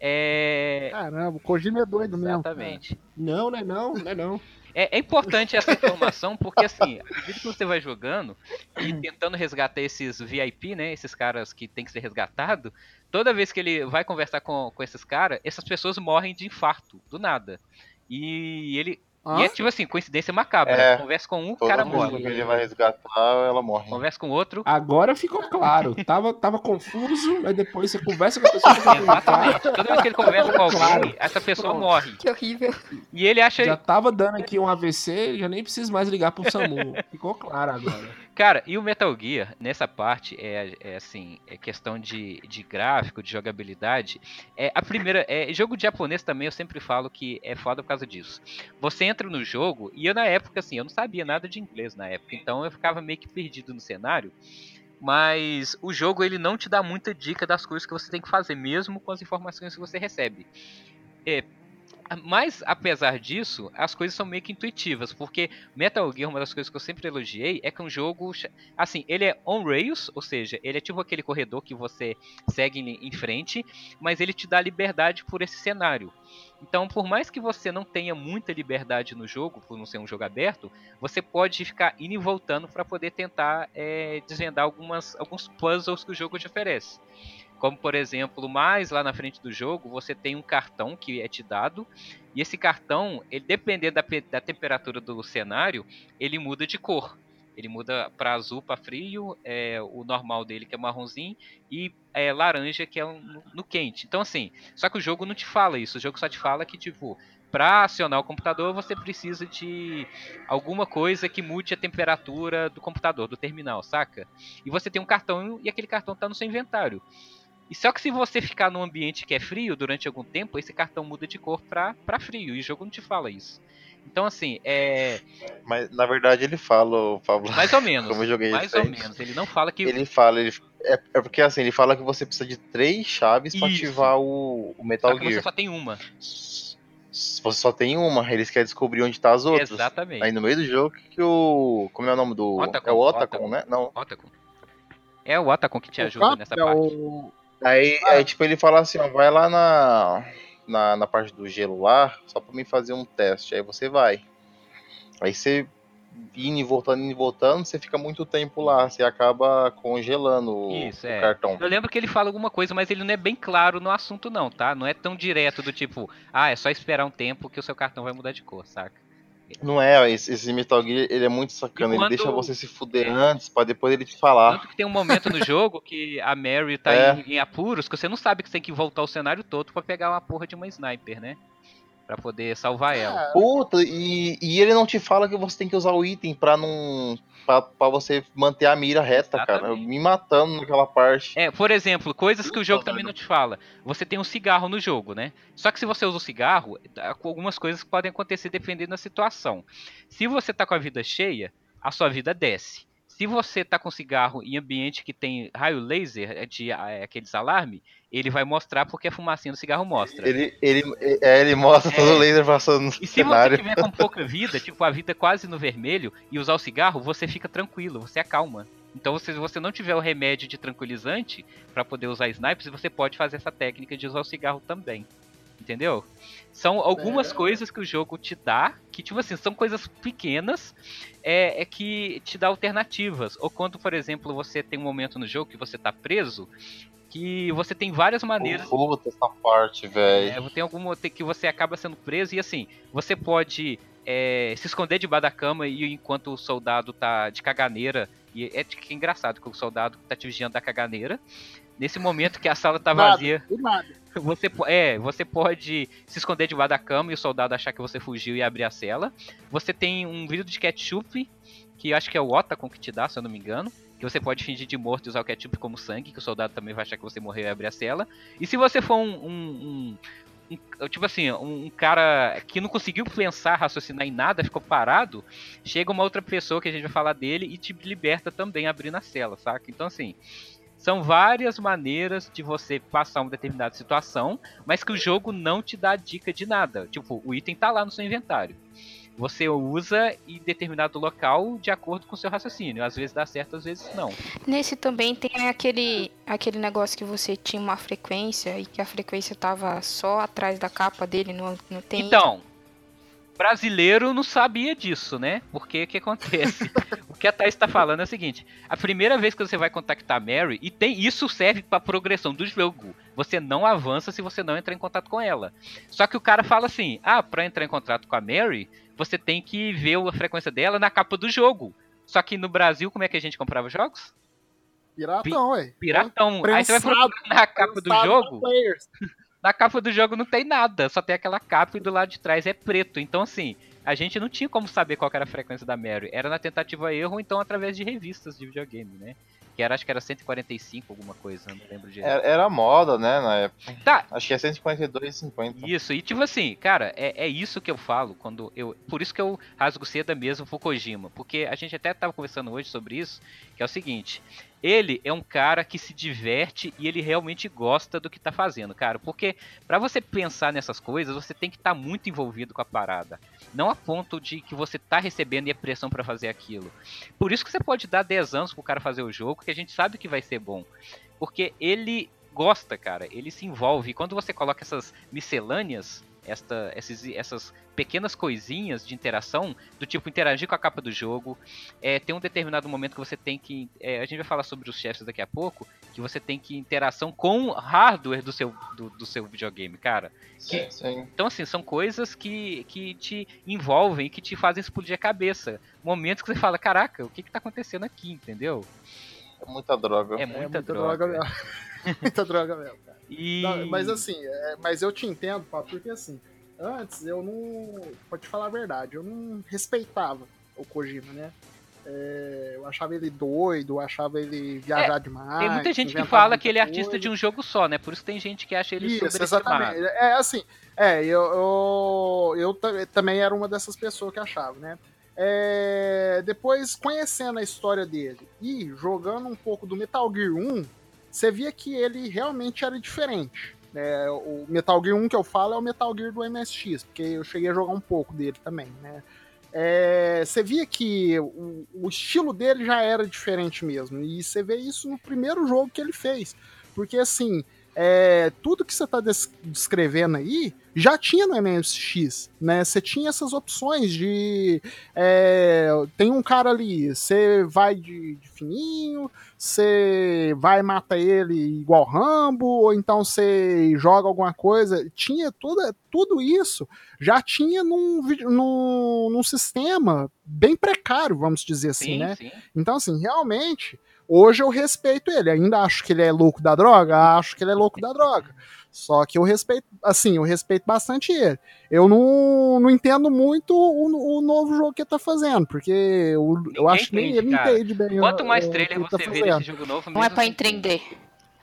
A: É,
F: Caramba, o Kojima é doido mesmo.
A: exatamente.
C: Não, não é não, não é não.
A: É, é importante essa informação porque assim, à medida que você vai jogando e tentando resgatar esses VIP, né, esses caras que tem que ser resgatado, toda vez que ele vai conversar com, com esses caras, essas pessoas morrem de infarto, do nada. E ele E é tipo assim, coincidência macabra.
B: É.
A: Conversa com um, o cara morre.
B: que ele vai resgatar, ela morre.
A: Conversa com outro.
C: Agora ficou claro. Tava, tava confuso, mas depois você conversa com a pessoa que tá
A: Exatamente. Toda vez que ele conversa com alguém,
C: Claro.
A: essa pessoa
C: Pronto.
A: morre.
D: Que horrível.
A: E ele acha.
C: Já tava dando aqui um AVC, já nem preciso mais ligar pro SAMU. Ficou claro agora.
A: Cara, e o Metal Gear, nessa parte, é, é assim, é questão de, de gráfico, de jogabilidade. É a primeira. É, jogo de japonês também eu sempre falo que é foda por causa disso. Você entra no jogo, e eu na época, assim, eu não sabia nada de inglês na época, então eu ficava meio que perdido no cenário. Mas o jogo ele não te dá muita dica das coisas que você tem que fazer, mesmo com as informações que você recebe. É, mas apesar disso, as coisas são meio que intuitivas, porque Metal Gear, uma das coisas que eu sempre elogiei, é que é um jogo, assim, ele é on rails, ou seja, ele é tipo aquele corredor que você segue em frente, mas ele te dá liberdade por esse cenário. Então, por mais que você não tenha muita liberdade no jogo, por não ser um jogo aberto, você pode ficar indo e voltando para poder tentar é, desvendar algumas, alguns puzzles que o jogo te oferece. Como, por exemplo, mais lá na frente do jogo, você tem um cartão que é te dado, e esse cartão, ele dependendo da, da temperatura do cenário, ele muda de cor. Ele muda para azul para frio, é, o normal dele que é marronzinho, e é, laranja que é no, no quente. Então, assim, só que o jogo não te fala isso, o jogo só te fala que, tipo, para acionar o computador você precisa de alguma coisa que mude a temperatura do computador, do terminal, saca? E você tem um cartão e aquele cartão tá no seu inventário. E só que se você ficar num ambiente que é frio durante algum tempo, esse cartão muda de cor pra, pra frio. E o jogo não te fala isso. Então, assim, é.
B: Mas na verdade ele fala, o Pablo.
A: Mais ou menos.
B: Como eu joguei
A: mais ou menos. Ele não fala que.
B: Ele fala, ele, é, é porque assim, ele fala que você precisa de três chaves pra
A: Isso.
B: ativar o, o
A: Só
B: Metal
A: você
B: Gear.
A: só tem uma.
B: Você só tem uma, eles querem descobrir onde tá as outras.
A: Exatamente.
B: Aí no meio do jogo que o. Como é o nome do.
A: Otacon,
B: é o Otacon,
A: Otacon.
B: né? Não.
A: Otacon. É o Otacon que te
F: O
A: ajuda
F: Cap
A: nessa
F: é
A: parte.
F: o-
B: Aí, aí, tipo, ele fala assim, ó, vai lá na, na, na parte do gelo lá, só pra mim fazer um teste. Aí você vai. Aí você indo e voltando, indo e voltando, você fica muito tempo lá, você acaba congelando o,
A: Isso,
B: o
A: é.
B: cartão.
A: Eu lembro que ele fala alguma coisa, mas ele não é bem claro no assunto, não, tá? Não é tão direto do tipo, ah, é só esperar um tempo que o seu cartão vai mudar de cor, saca?
B: Não é, esse, esse Metal Gear, ele é muito sacana,
A: E
B: ele
A: quando-
B: deixa você se fuder
A: É.
B: antes, pra depois ele te falar.
A: Tanto que tem um momento no jogo que a Mary tá
B: É.
A: em, em apuros, que você não sabe que você tem que voltar o cenário todo pra pegar uma porra de uma sniper, né? Pra poder salvar ela.
F: É,
B: Puta, e, e ele não te fala que você tem que usar o item pra não. pra, pra você manter a mira reta, cara.
A: Exatamente.
B: me matando naquela parte.
A: É, por exemplo, coisas que o jogo também
B: velho.
A: não te fala. Você tem um cigarro no jogo, né? Só que se você usa o cigarro, dá- algumas coisas podem acontecer dependendo da situação. Se você tá com a vida cheia, a sua vida desce. Se você tá com cigarro em ambiente que tem raio laser, é de é, aqueles alarme, ele vai mostrar porque a fumacinha do cigarro mostra.
B: Ele, ele, é, ele mostra todo
A: É.
B: o laser passando no
A: E se
B: cenário.
A: você tiver com pouca vida, tipo a vida quase no vermelho, e usar o cigarro, você fica tranquilo, você acalma. Então, se você não tiver o remédio de tranquilizante pra poder usar snipers, você pode fazer essa técnica de usar o cigarro também. Entendeu? São algumas
F: É.
A: coisas que o jogo te dá, que, tipo assim, são coisas pequenas, é, é que te dá alternativas. Ou quando, por exemplo, você tem um momento no jogo que você tá preso, que você tem várias maneiras
B: Puta essa parte, velho.
A: é, tem alguma que você acaba sendo preso e assim, você pode é, se esconder debaixo da cama e enquanto o soldado tá de caganeira. E é, que é engraçado que o soldado tá te vigiando da caganeira. Nesse momento que a sala tá
F: Nada.
A: vazia,
F: nada.
A: você, é, você pode se esconder debaixo da cama e o soldado achar que você fugiu e abrir a cela. Você tem um vidro de ketchup, que eu acho que é o Otacon que te dá, se eu não me engano. Que você pode fingir de morto e usar o ketchup como sangue, que o soldado também vai achar que você morreu e abrir a cela. E se você for um. um- um- um- tipo assim, um, cara que não conseguiu pensar, raciocinar em nada, ficou parado, chega uma outra pessoa que a gente vai falar dele e te liberta também abrindo a cela, saca? Então assim. São várias maneiras de você passar uma determinada situação, mas que o jogo não te dá dica de nada. Tipo, o item tá lá no seu inventário. Você usa em determinado local de acordo com o seu raciocínio. Às vezes dá certo, às vezes não.
D: Nesse também tem aquele, aquele negócio que você tinha uma frequência e que a frequência tava só atrás da capa dele, não, não tem.
A: Então, brasileiro não sabia disso, né? Porque o que acontece? o que a Thaís tá falando é o seguinte: a primeira vez que você vai contactar a Mary, e tem isso serve pra progressão do jogo. Você não avança se você não entrar em contato com ela. Só que o cara fala assim: ah, pra entrar em contato com a Mary, você tem que ver a frequência dela na capa do jogo. Só que no Brasil, como é que a gente comprava jogos?
F: Piratão, ué.
A: Piratão. Aí você vai
F: Prensado,
A: procurar na capa do
F: Prensado
A: jogo. na capa do jogo não tem nada, só tem aquela capa e do lado de trás é preto. Então, assim, a gente não tinha como saber qual era a frequência da Mary. Era na tentativa erro, então através de revistas de videogame, né? Que era, acho que era 145, alguma coisa, não lembro direito.
B: Era, era moda, né, na época.
A: Tá,
B: Acho que é 142,50.
A: Isso, e tipo assim, cara, é, é isso que eu falo quando eu. Por isso que eu rasgo seda mesmo pro Kojima. Porque a gente até tava conversando hoje sobre isso, que é o seguinte. Ele é um cara que se diverte e ele realmente gosta do que tá fazendo, cara. Porque pra você pensar nessas coisas, você tem que estar muito envolvido com a parada. Não a ponto de que você tá recebendo e a pressão pra fazer aquilo. Por isso que você pode dar 10 anos pro cara fazer o jogo, que a gente sabe que vai ser bom. Porque ele gosta, cara. Ele se envolve. E quando você coloca essas miscelâneas, esta, esses, essas pequenas coisinhas de interação, do tipo interagir com a capa do jogo, é, tem um determinado momento que você tem que. é, a gente vai falar sobre os chefes daqui a pouco, que você tem que interação com o hardware do seu, do, do seu videogame, cara.
B: Sim, sim.
A: Então, assim, são coisas que, que te envolvem, que te fazem explodir a cabeça. Momentos que você fala, caraca, o que que tá acontecendo aqui, entendeu?
B: É muita droga.
A: É
F: É
A: muita,
F: muita
A: droga.
F: droga mesmo. muita droga mesmo.
A: E...
F: Não, mas assim, é, mas eu te entendo, Papo, porque assim, antes eu não. Pode te falar a verdade, eu não respeitava o Kojima, né? É, eu achava ele doido, eu achava ele viajar demais.
A: Tem muita gente que fala que ele é artista
F: coisa.
A: de um jogo só, né? Por isso tem gente que acha ele
F: Isso, exatamente. É assim, é, eu, eu, eu ta- também era uma dessas pessoas que achava, né? É, depois, conhecendo a história dele e jogando um pouco do Metal Gear 1, você via que ele realmente era diferente. É, o Metal Gear 1 que eu falo é o Metal Gear do MSX, porque eu cheguei a jogar um pouco dele também, né? É, você via que o, o estilo dele já era diferente mesmo, e você vê isso no primeiro jogo que ele fez. Porque assim, é, tudo que você está descrevendo aí já tinha no MSX, né? Você tinha essas opções de é, tem um cara ali, você vai de, de fininho, você vai e mata ele igual Rambo, ou então você joga alguma coisa. Tinha toda, tudo isso já tinha num, num, num sistema bem precário, vamos dizer assim,
A: Sim,
F: né?
A: sim.
F: Então, assim, realmente, hoje eu respeito ele. Ainda acho que ele é louco da droga, acho que ele é louco da droga. Só que eu respeito, assim, eu respeito bastante ele. Eu não, não entendo muito o, o novo jogo que ele tá fazendo, porque eu, eu acho que nem ele
A: cara.
F: entende bem.
A: Quanto
F: o-
A: mais
F: o
A: trailer você
F: tá
A: vê
F: fazendo.
A: desse jogo novo,
D: Não é pra
A: sem
D: entender.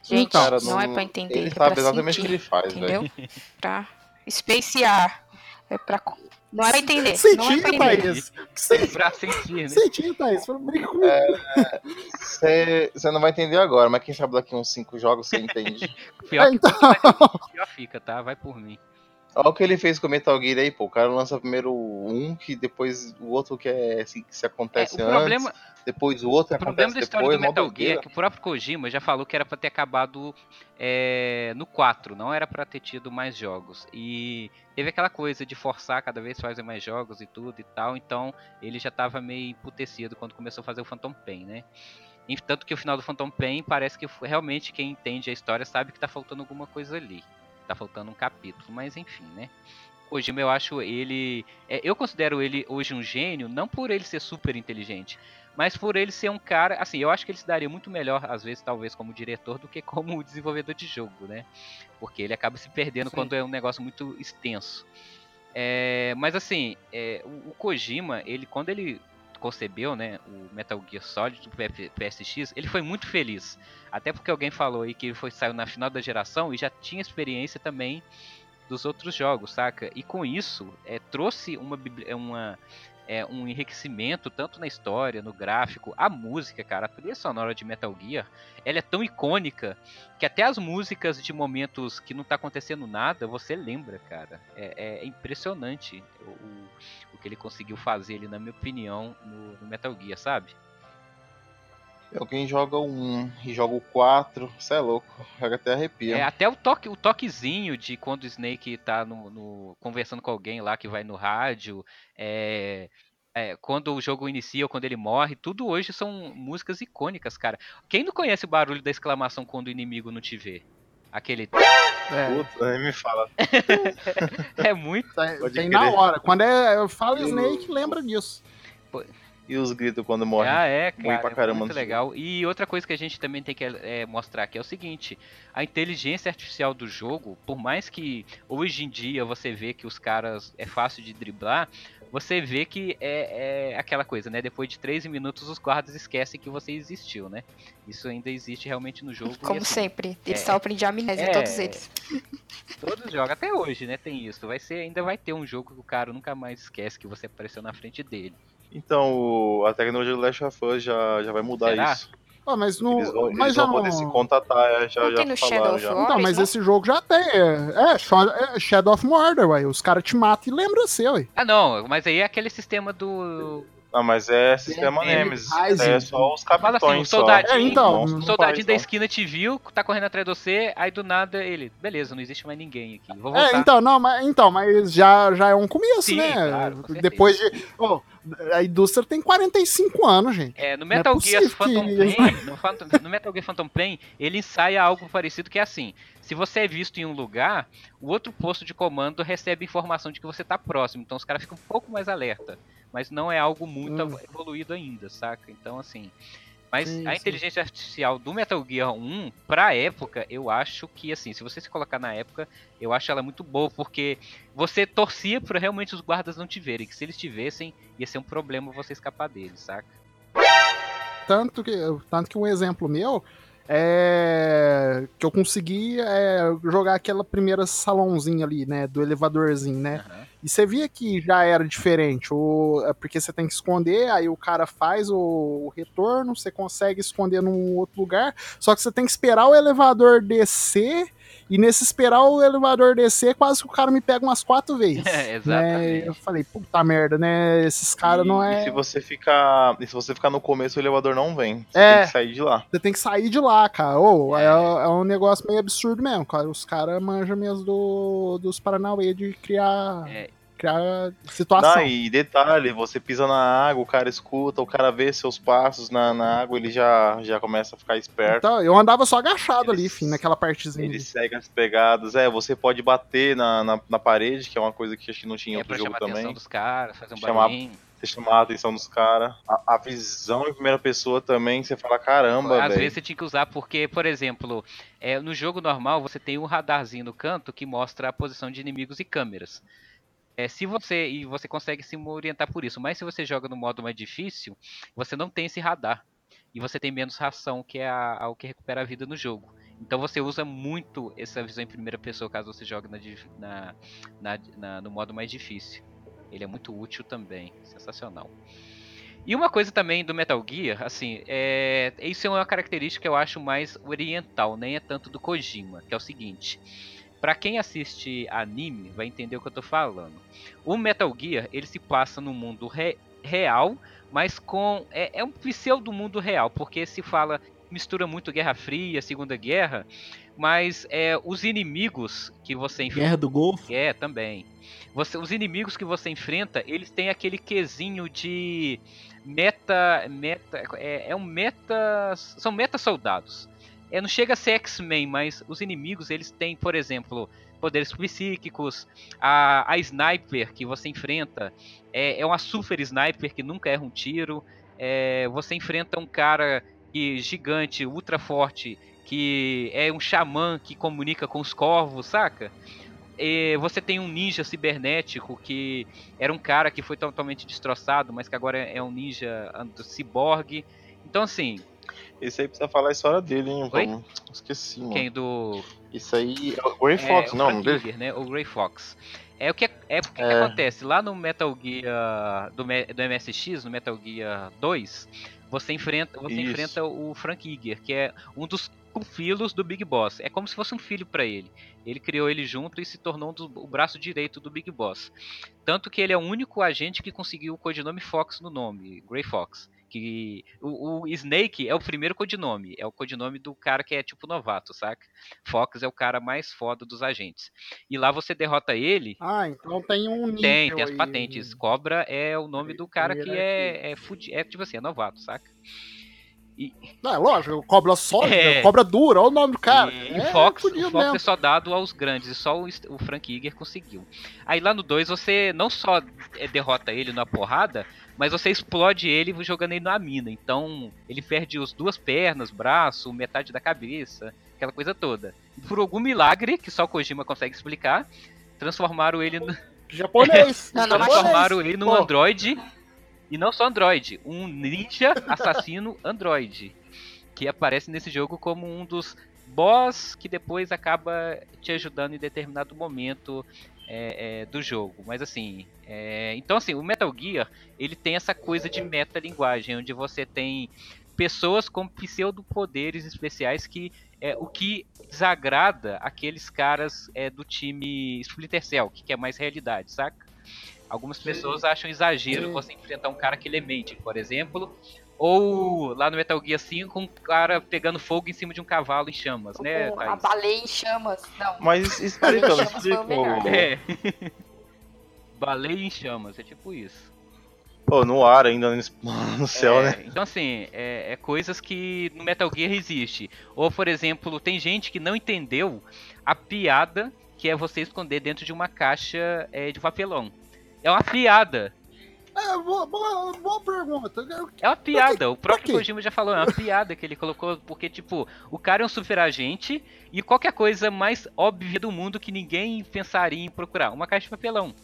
D: Gente,
F: Então,
B: Cara,
D: não, é pra entender.
B: Ele
D: é
B: sabe
D: pra
B: exatamente o que ele faz.
D: Entendeu? Pra spacear. É pra. Não é pra entender. é
F: Sentir,
D: entender.
F: Thaís. Sen-
A: pra sentir, né?
F: Sentir, Thaís. Fala, Brinca comigo.
B: Você você não vai entender agora, mas quem sabe daqui uns 5 jogos você entende.
A: Pior,
F: É, então,
A: pior fica, tá? Vai por mim.
B: Olha o que ele fez com o Metal Gear aí, pô. O cara lança primeiro um, que depois o outro que é assim, que se
A: É,
B: acontece
A: o
B: antes,
A: problema,
B: depois o outro
A: o
B: que
A: problema da história
B: depois,
A: do Metal Gear é que o próprio Kojima já falou que era pra ter acabado é, no 4, não era pra ter tido mais jogos. E teve aquela coisa de forçar cada vez fazer mais jogos e tudo e tal, então ele já tava meio emputecido quando começou a fazer o Phantom Pain, né? Tanto que o final do Phantom Pain parece que realmente quem entende a história sabe que tá faltando alguma coisa ali. Tá faltando um capítulo, mas enfim, né? Kojima, eu acho ele. é, eu considero ele hoje um gênio, não por ele ser super inteligente, mas por ele ser um cara. Assim, eu acho que ele se daria muito melhor, às vezes, talvez, como diretor, do que como desenvolvedor de jogo, né? Porque ele acaba se perdendo
F: Sim.
A: quando é um negócio muito extenso. É, mas assim, é, o, o Kojima, ele quando ele concebeu, né, o Metal Gear Solid do PSX, ele foi muito feliz. Até porque alguém falou aí que ele foi saiu na final da geração e já tinha experiência também dos outros jogos, saca? E com isso, é, trouxe uma, é, uma é, um enriquecimento tanto na história, no gráfico, a música, cara, a trilha sonora de Metal Gear, ela é tão icônica que até as músicas de momentos que não tá acontecendo nada, você lembra, cara. É, é impressionante o, o, o que ele conseguiu fazer ali, na minha opinião, no, no Metal Gear, sabe?
B: Alguém joga o 1 e joga o 4, você é louco, joga até arrepia.
A: É, até o toque, o toquezinho de quando o Snake tá no, no- conversando com alguém lá que vai no rádio, é, é, quando o jogo inicia ou quando ele morre, tudo hoje são músicas icônicas, cara. Quem não conhece o barulho da exclamação quando o inimigo não te vê? Aquele.
C: É,
B: Puta, nem me fala.
A: É muito.
F: Tem,
B: Pode
F: tem
B: crer.
F: na hora. Quando é, eu falo Snake, lembra disso.
B: E os gritos quando morre.
A: Ah, é,
B: Muito
A: cara.
B: pra
A: é
B: caramba
A: muito legal. E outra coisa que a gente também tem que é, mostrar aqui é o seguinte: a inteligência artificial do jogo, por mais que hoje em dia você vê que os caras é fácil de driblar, você vê que é, é aquela coisa, né? Depois de 13 minutos os guardas esquecem que você existiu, né? Isso ainda existe realmente no jogo.
D: Como
A: assim,
D: sempre. Eles
A: é.
D: sofrem de amnésia,
A: É.
D: todos eles.
A: Todos jogam, até hoje, né? Tem isso. Vai ser, ainda vai ter um jogo que o cara nunca mais esquece que você apareceu na frente dele.
B: Então, a tecnologia do Last of Us já, já vai mudar
A: Será?
B: isso.
F: Ah, mas no,
B: Eles vão,
F: mas
B: eles
F: já
B: vão poder se
F: não...
B: contatar, já,
D: Não
B: já
D: tem
B: falaram já.
F: Então, mas
D: não?
F: esse jogo já tem. É, é, Shadow- é Shadow of Mordor, ué. Os caras te matam e lembram você, ué.
A: Ah, não, mas aí é aquele sistema do.
B: Ah, mas é sistema
C: É,
B: Nemesis. É só os
A: Fala assim, soldadinho-
F: É, então,
B: não
A: soldadinho da
B: não.
A: esquina te viu, tá correndo atrás de você, aí do nada ele. Beleza, não existe mais ninguém aqui. Vou voltar.
F: É, então, não, mas, então, mas já, já é um começo,
A: Sim,
F: né?
A: claro.
F: Depois de. Ô, a indústria tem 45 anos, gente.
A: É, no
F: Não é
A: Metal Gear
F: possível
A: Phantom
F: que-
A: Pain, no, Phantom- no Metal Gear Phantom Pain, ele ensaia algo parecido que é assim: se você é visto em um lugar, o outro posto de comando recebe informação de que você tá próximo, então os caras ficam um pouco mais alerta, mas não é algo muito
F: Hum.
A: evoluído ainda, saca? Então assim, mas
F: Sim,
A: a
F: sim.
A: inteligência artificial do Metal Gear 1, pra época, eu acho que assim, se você se colocar na época, eu acho ela muito boa, porque você torcia pra realmente os guardas não te verem, que se eles te vissem, ia ser um problema você escapar deles, saca?
F: Tanto que, tanto que um exemplo meu é que eu consegui é, jogar aquela primeira salãozinha ali, né? Do elevadorzinho, né?
A: Aham.
F: E você via que já era diferente, o, é porque você tem que esconder, aí o cara faz o, o retorno, você consegue esconder num outro lugar, só que você tem que esperar o elevador descer, e nesse esperar o elevador descer, quase que o cara me pega umas quatro vezes.
A: É,
F: né?
A: exatamente.
F: Eu falei, puta merda, né? Esses caras
B: E-
F: não
B: E
F: é.
B: se você ficar. E se você ficar no começo, o elevador não vem. Você
F: É.
B: tem que sair de lá.
F: Você tem que sair de lá, cara. Ô, é.
A: É.
F: é um negócio meio absurdo mesmo, cara. Os caras manjam mesmo do, dos Paranauê de criar,
A: É.
F: criar situação.
B: Não, e detalhe, você pisa na água, o cara escuta, o cara vê seus passos na, na água, ele já, já começa a ficar esperto.
F: Então, eu andava só agachado ali,
B: Eles-
F: fim, naquela partezinha.
B: Ele
F: ali.
B: segue as pegadas. É, você pode bater na, na, na parede, que é uma coisa que acho que não tinha em
A: É
B: outro
A: pra
B: jogo
A: chamar a atenção
B: também.
A: dos caras, fazer um
B: Chamar-. Você chamar a atenção dos caras. A, a visão em primeira pessoa também, você fala, caramba,
A: Às
B: velho.
A: vezes você tinha que usar porque, por exemplo, é, no jogo normal você tem um radarzinho no canto que mostra a posição de inimigos e câmeras. É, se você e você consegue se orientar por isso, mas se você joga no modo mais difícil, você não tem esse radar e você tem menos ração, que é o que recupera a vida no jogo. Então você usa muito essa visão em primeira pessoa caso você jogue na- na- na- no modo mais difícil. Ele é muito útil também, sensacional. E uma coisa também do Metal Gear, assim, é, isso é uma característica que eu acho mais oriental, nem é tanto do Kojima, que é o seguinte. Pra quem assiste anime, vai entender o que eu tô falando. O Metal Gear, ele se passa no mundo re- real, mas com é, é um pseudo mundo real, porque se fala mistura muito Guerra Fria, Segunda Guerra, mas é, os inimigos que você enfrenta
C: Guerra do Golfo.
A: é, também. Você, os inimigos que você enfrenta, eles têm aquele quesinho de meta. meta é, é um meta. São meta soldados. É, não chega a ser X-Men, mas os inimigos eles têm, por exemplo, poderes psíquicos. A, a sniper que você enfrenta é, é uma super sniper que nunca erra um tiro. É, você enfrenta um cara que, gigante, ultra forte, que é um xamã que comunica com os corvos, saca? E você tem um ninja cibernético que era um cara que foi totalmente destroçado, mas que agora é um ninja and- ciborgue. Então, assim,
B: Esse aí precisa falar a história dele, hein?
A: Oi?
B: Esqueci, mano.
A: quem do.
B: Isso aí é o Grey
A: é,
B: Fox,
A: o
B: não?
A: Yeager, né? O Grey Fox. É o que, é, porque que
B: É.
A: acontece? Lá no Metal Gear do, do MSX, no Metal Gear 2, você enfrenta, você
B: Isso.
A: enfrenta o Frank Yeager, que é um dos filhos do Big Boss. É como se fosse um filho pra ele. Ele criou ele junto e se tornou um dos- o braço direito do Big Boss. Tanto que ele é o único agente que conseguiu o codinome Fox no nome, Grey Fox. Que o, o Snake é o primeiro codinome, é o codinome do cara que é tipo novato, saca? Fox é o cara mais foda dos agentes. E lá você derrota ele,
F: Ah, então tem um nível
A: tem, tem as
F: aí.
A: patentes. Cobra é o nome do cara que é, é, fudi- é tipo assim, é novato, saca?
F: Não, é lógico, cobra sólida,
A: É.
F: cobra dura, olha o nome do cara.
A: E,
F: é,
A: o Fox, o Fox
F: mesmo.
A: é só dado aos grandes, e só o, o Frank Iger conseguiu. Aí lá no 2 você não só é, derrota ele na porrada, mas você explode ele jogando ele na mina. Então ele perde as duas pernas, braço, metade da cabeça, aquela coisa toda. E por algum milagre, que só o Kojima consegue explicar, transformaram ele no,
F: Japonês.
D: Não, não, mas-
A: transformaram ele num
F: Pô.
A: androide. E não só androide, um ninja assassino androide. Que aparece nesse jogo como um dos boss que depois acaba te ajudando em determinado momento é, é, do jogo. Mas assim, é, então assim, o Metal Gear ele tem essa coisa de metalinguagem, onde você tem pessoas com pseudo-poderes especiais que é o que desagrada aqueles caras é, do time Splinter Cell, que quer mais realidade, saca? Algumas pessoas acham exagero você enfrentar um cara que ele mente, por exemplo, ou lá no Metal Gear 5, um cara pegando fogo em cima de um cavalo em chamas, né,
D: Ou a
A: Thaís?
D: baleia em chamas. Não.
B: Mas explica,
D: Chamas
B: explica.
D: foi o melhor.
B: ô-
A: É. Baleia em chamas, é tipo isso.
B: Pô, no ar ainda, no, no céu,
A: É,
B: né?
A: Então, assim, é, é coisas que no Metal Gear existe. Ou, por exemplo, tem gente que não entendeu a piada que é você esconder dentro de uma caixa é, de papelão. É uma piada.
F: É, boa, boa, boa pergunta.
A: É uma piada. O próprio? Kojima já falou, é uma piada que ele colocou, porque, tipo, o cara é um super agente e qualquer coisa mais óbvia do mundo que ninguém pensaria em procurar. Uma caixa de papelão.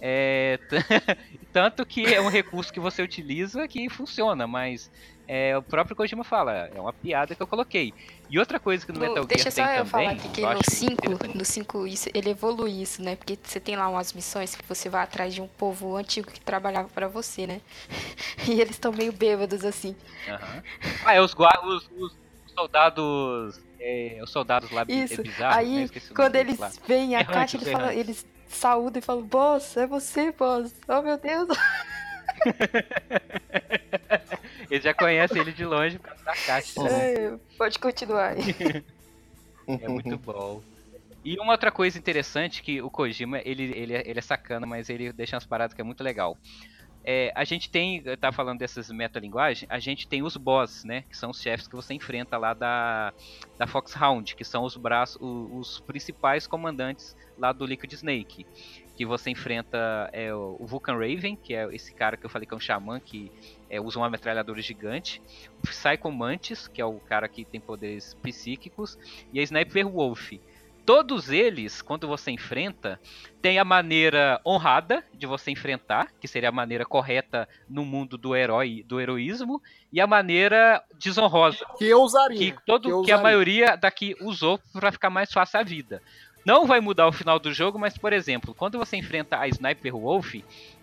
A: É, tanto que é um recurso que você utiliza que funciona, mas é, o próprio Kojima fala, é uma piada que eu coloquei. E outra coisa que no Metal
D: deixa
A: Gear
D: só
A: tem
D: eu
A: também,
D: falar aqui que
A: eu
D: no
A: acho
D: 5,
A: interessante.
D: no 5 isso, ele evolui isso, né? Porque você tem lá umas missões que você vai atrás de um povo antigo que trabalhava pra você, né? E eles estão meio bêbados assim.
A: Aham. Ah, é os, os, os- os soldados. É, os soldados lá
D: Isso.
A: é bizarro, né?
D: Aí,
A: nome
D: quando eles veem a
A: Errantes,
D: caixa, ele fala,
A: errantes.
D: eles saúdam e falam, boss, é você, boss. Oh meu Deus.
A: Eles já conhecem ele de longe por causa da caixa. né?
D: É, pode continuar aí.
A: É muito bom. E uma outra coisa interessante que o Kojima, ele, ele, é- ele é sacana, mas ele deixa umas paradas que é muito legal. É, a gente tem, eu tava falando dessas metalinguagens, a gente tem os boss, né? Que são os chefes que você enfrenta lá da, da Foxhound, que são os braços, o- os principais comandantes lá do Liquid Snake. Que você enfrenta é, o o Vulcan Raven, que é esse cara que eu falei que é um xamã que é, usa uma metralhadora gigante. O Psycho Mantis, que é o cara que tem poderes psíquicos. E a Sniper Wolf. Todos eles, quando você enfrenta, tem a maneira honrada de você enfrentar, que seria a maneira correta no mundo do herói, do heroísmo, e a maneira desonrosa,
F: Que eu usaria.
A: que todo
F: eu
A: que a
F: usaria.
A: maioria daqui usou para ficar mais fácil a vida. Não vai mudar o final do jogo, mas por exemplo, quando você enfrenta a Sniper Wolf,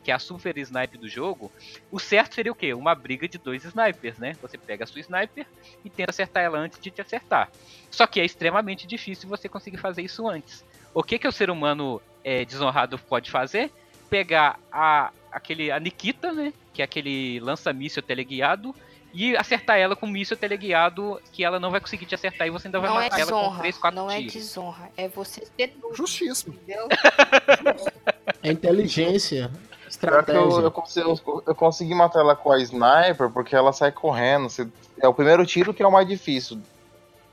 A: que é a super sniper do jogo, o certo seria o quê? Uma briga de dois snipers, né? Você pega a sua sniper e tenta acertar ela antes de te acertar. Só que é extremamente difícil você conseguir fazer isso antes. O que que o ser humano é, desonrado pode fazer? Pegar a aquele a Nikita, né? Que é aquele lança-míssil teleguiado e acertar ela com um míssil teleguiado que ela não vai conseguir te acertar e você ainda vai
D: Não é
A: matar ela com
D: desonra.
A: 3, 4
D: Não é
A: tiros.
D: desonra. É você
F: Justíssimo.
D: entendeu?
C: É inteligência, estratégia.
B: eu, eu, consegui, eu- eu consegui matar ela com a sniper porque ela sai correndo. Você- é o primeiro tiro que é o mais difícil.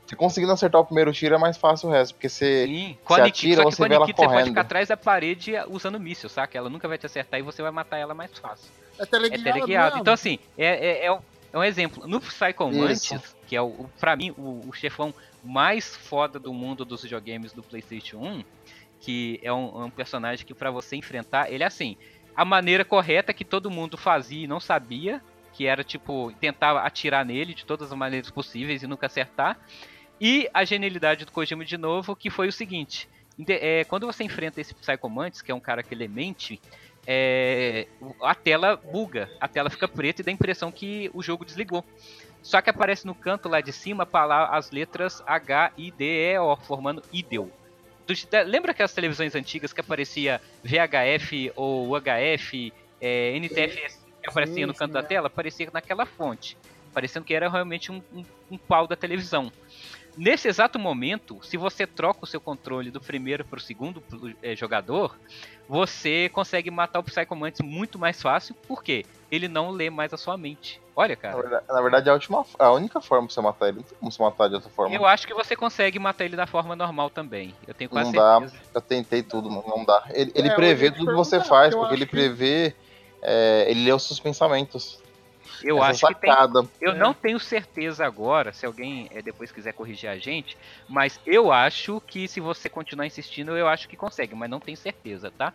B: Você conseguindo acertar o primeiro tiro é mais fácil o resto, porque você.
A: Sim,
B: Você atira,
A: só que
B: você
A: com a
B: vê ela
A: Nikita você pode
B: correndo.
A: ficar atrás da parede usando míssil, saca? Ela nunca vai te acertar e você vai matar ela mais fácil.
F: É
A: É
F: teleguiado.
A: teleguiado.
F: mesmo.
A: Então, assim, é, é, é, um, é um exemplo. No Psycho Mantis, que é, o, pra mim, o, o chefão mais foda do mundo dos videogames do PlayStation 1, que é um, é um personagem que pra você enfrentar, ele é assim, a maneira correta que todo mundo fazia e não sabia, que era tipo tentar atirar nele de todas as maneiras possíveis e nunca acertar. E a genialidade do Kojima de novo, que foi o seguinte: é, quando você enfrenta esse Psycho Mantis, que é um cara que ele mente, é, a tela buga, a tela fica preta e dá a impressão que o jogo desligou. Só que aparece no canto lá de cima as letras H, I, D, E, O, formando IDEL. Do- da- lembra aquelas televisões antigas que aparecia VHF ou UHF, é, NTFS que aparecia no canto da tela? Aparecia naquela fonte, parecendo que era realmente um, um- um pau da televisão. Nesse exato momento, se você troca o seu controle do primeiro para o segundo é, jogador, você consegue matar o Psycho Mantis muito mais fácil, porque ele não lê mais a sua mente. Olha, cara.
B: Na verdade, na verdade, a, última, a única forma pra você matar ele, não tem como você matar de outra forma.
A: Eu acho que você consegue matar ele da forma normal também. Eu tenho quase
B: não
A: certeza.
B: dá, eu tentei tudo, não dá. Ele, ele
F: É,
B: prevê tudo que você faz, porque ele
F: que-
B: prevê. é, ele lê os seus pensamentos.
A: Eu acho que tem. Eu
F: É.
A: não tenho certeza agora, se alguém eh, depois quiser corrigir a gente, mas eu acho que se você continuar insistindo, eu acho que consegue, mas não tenho certeza, tá?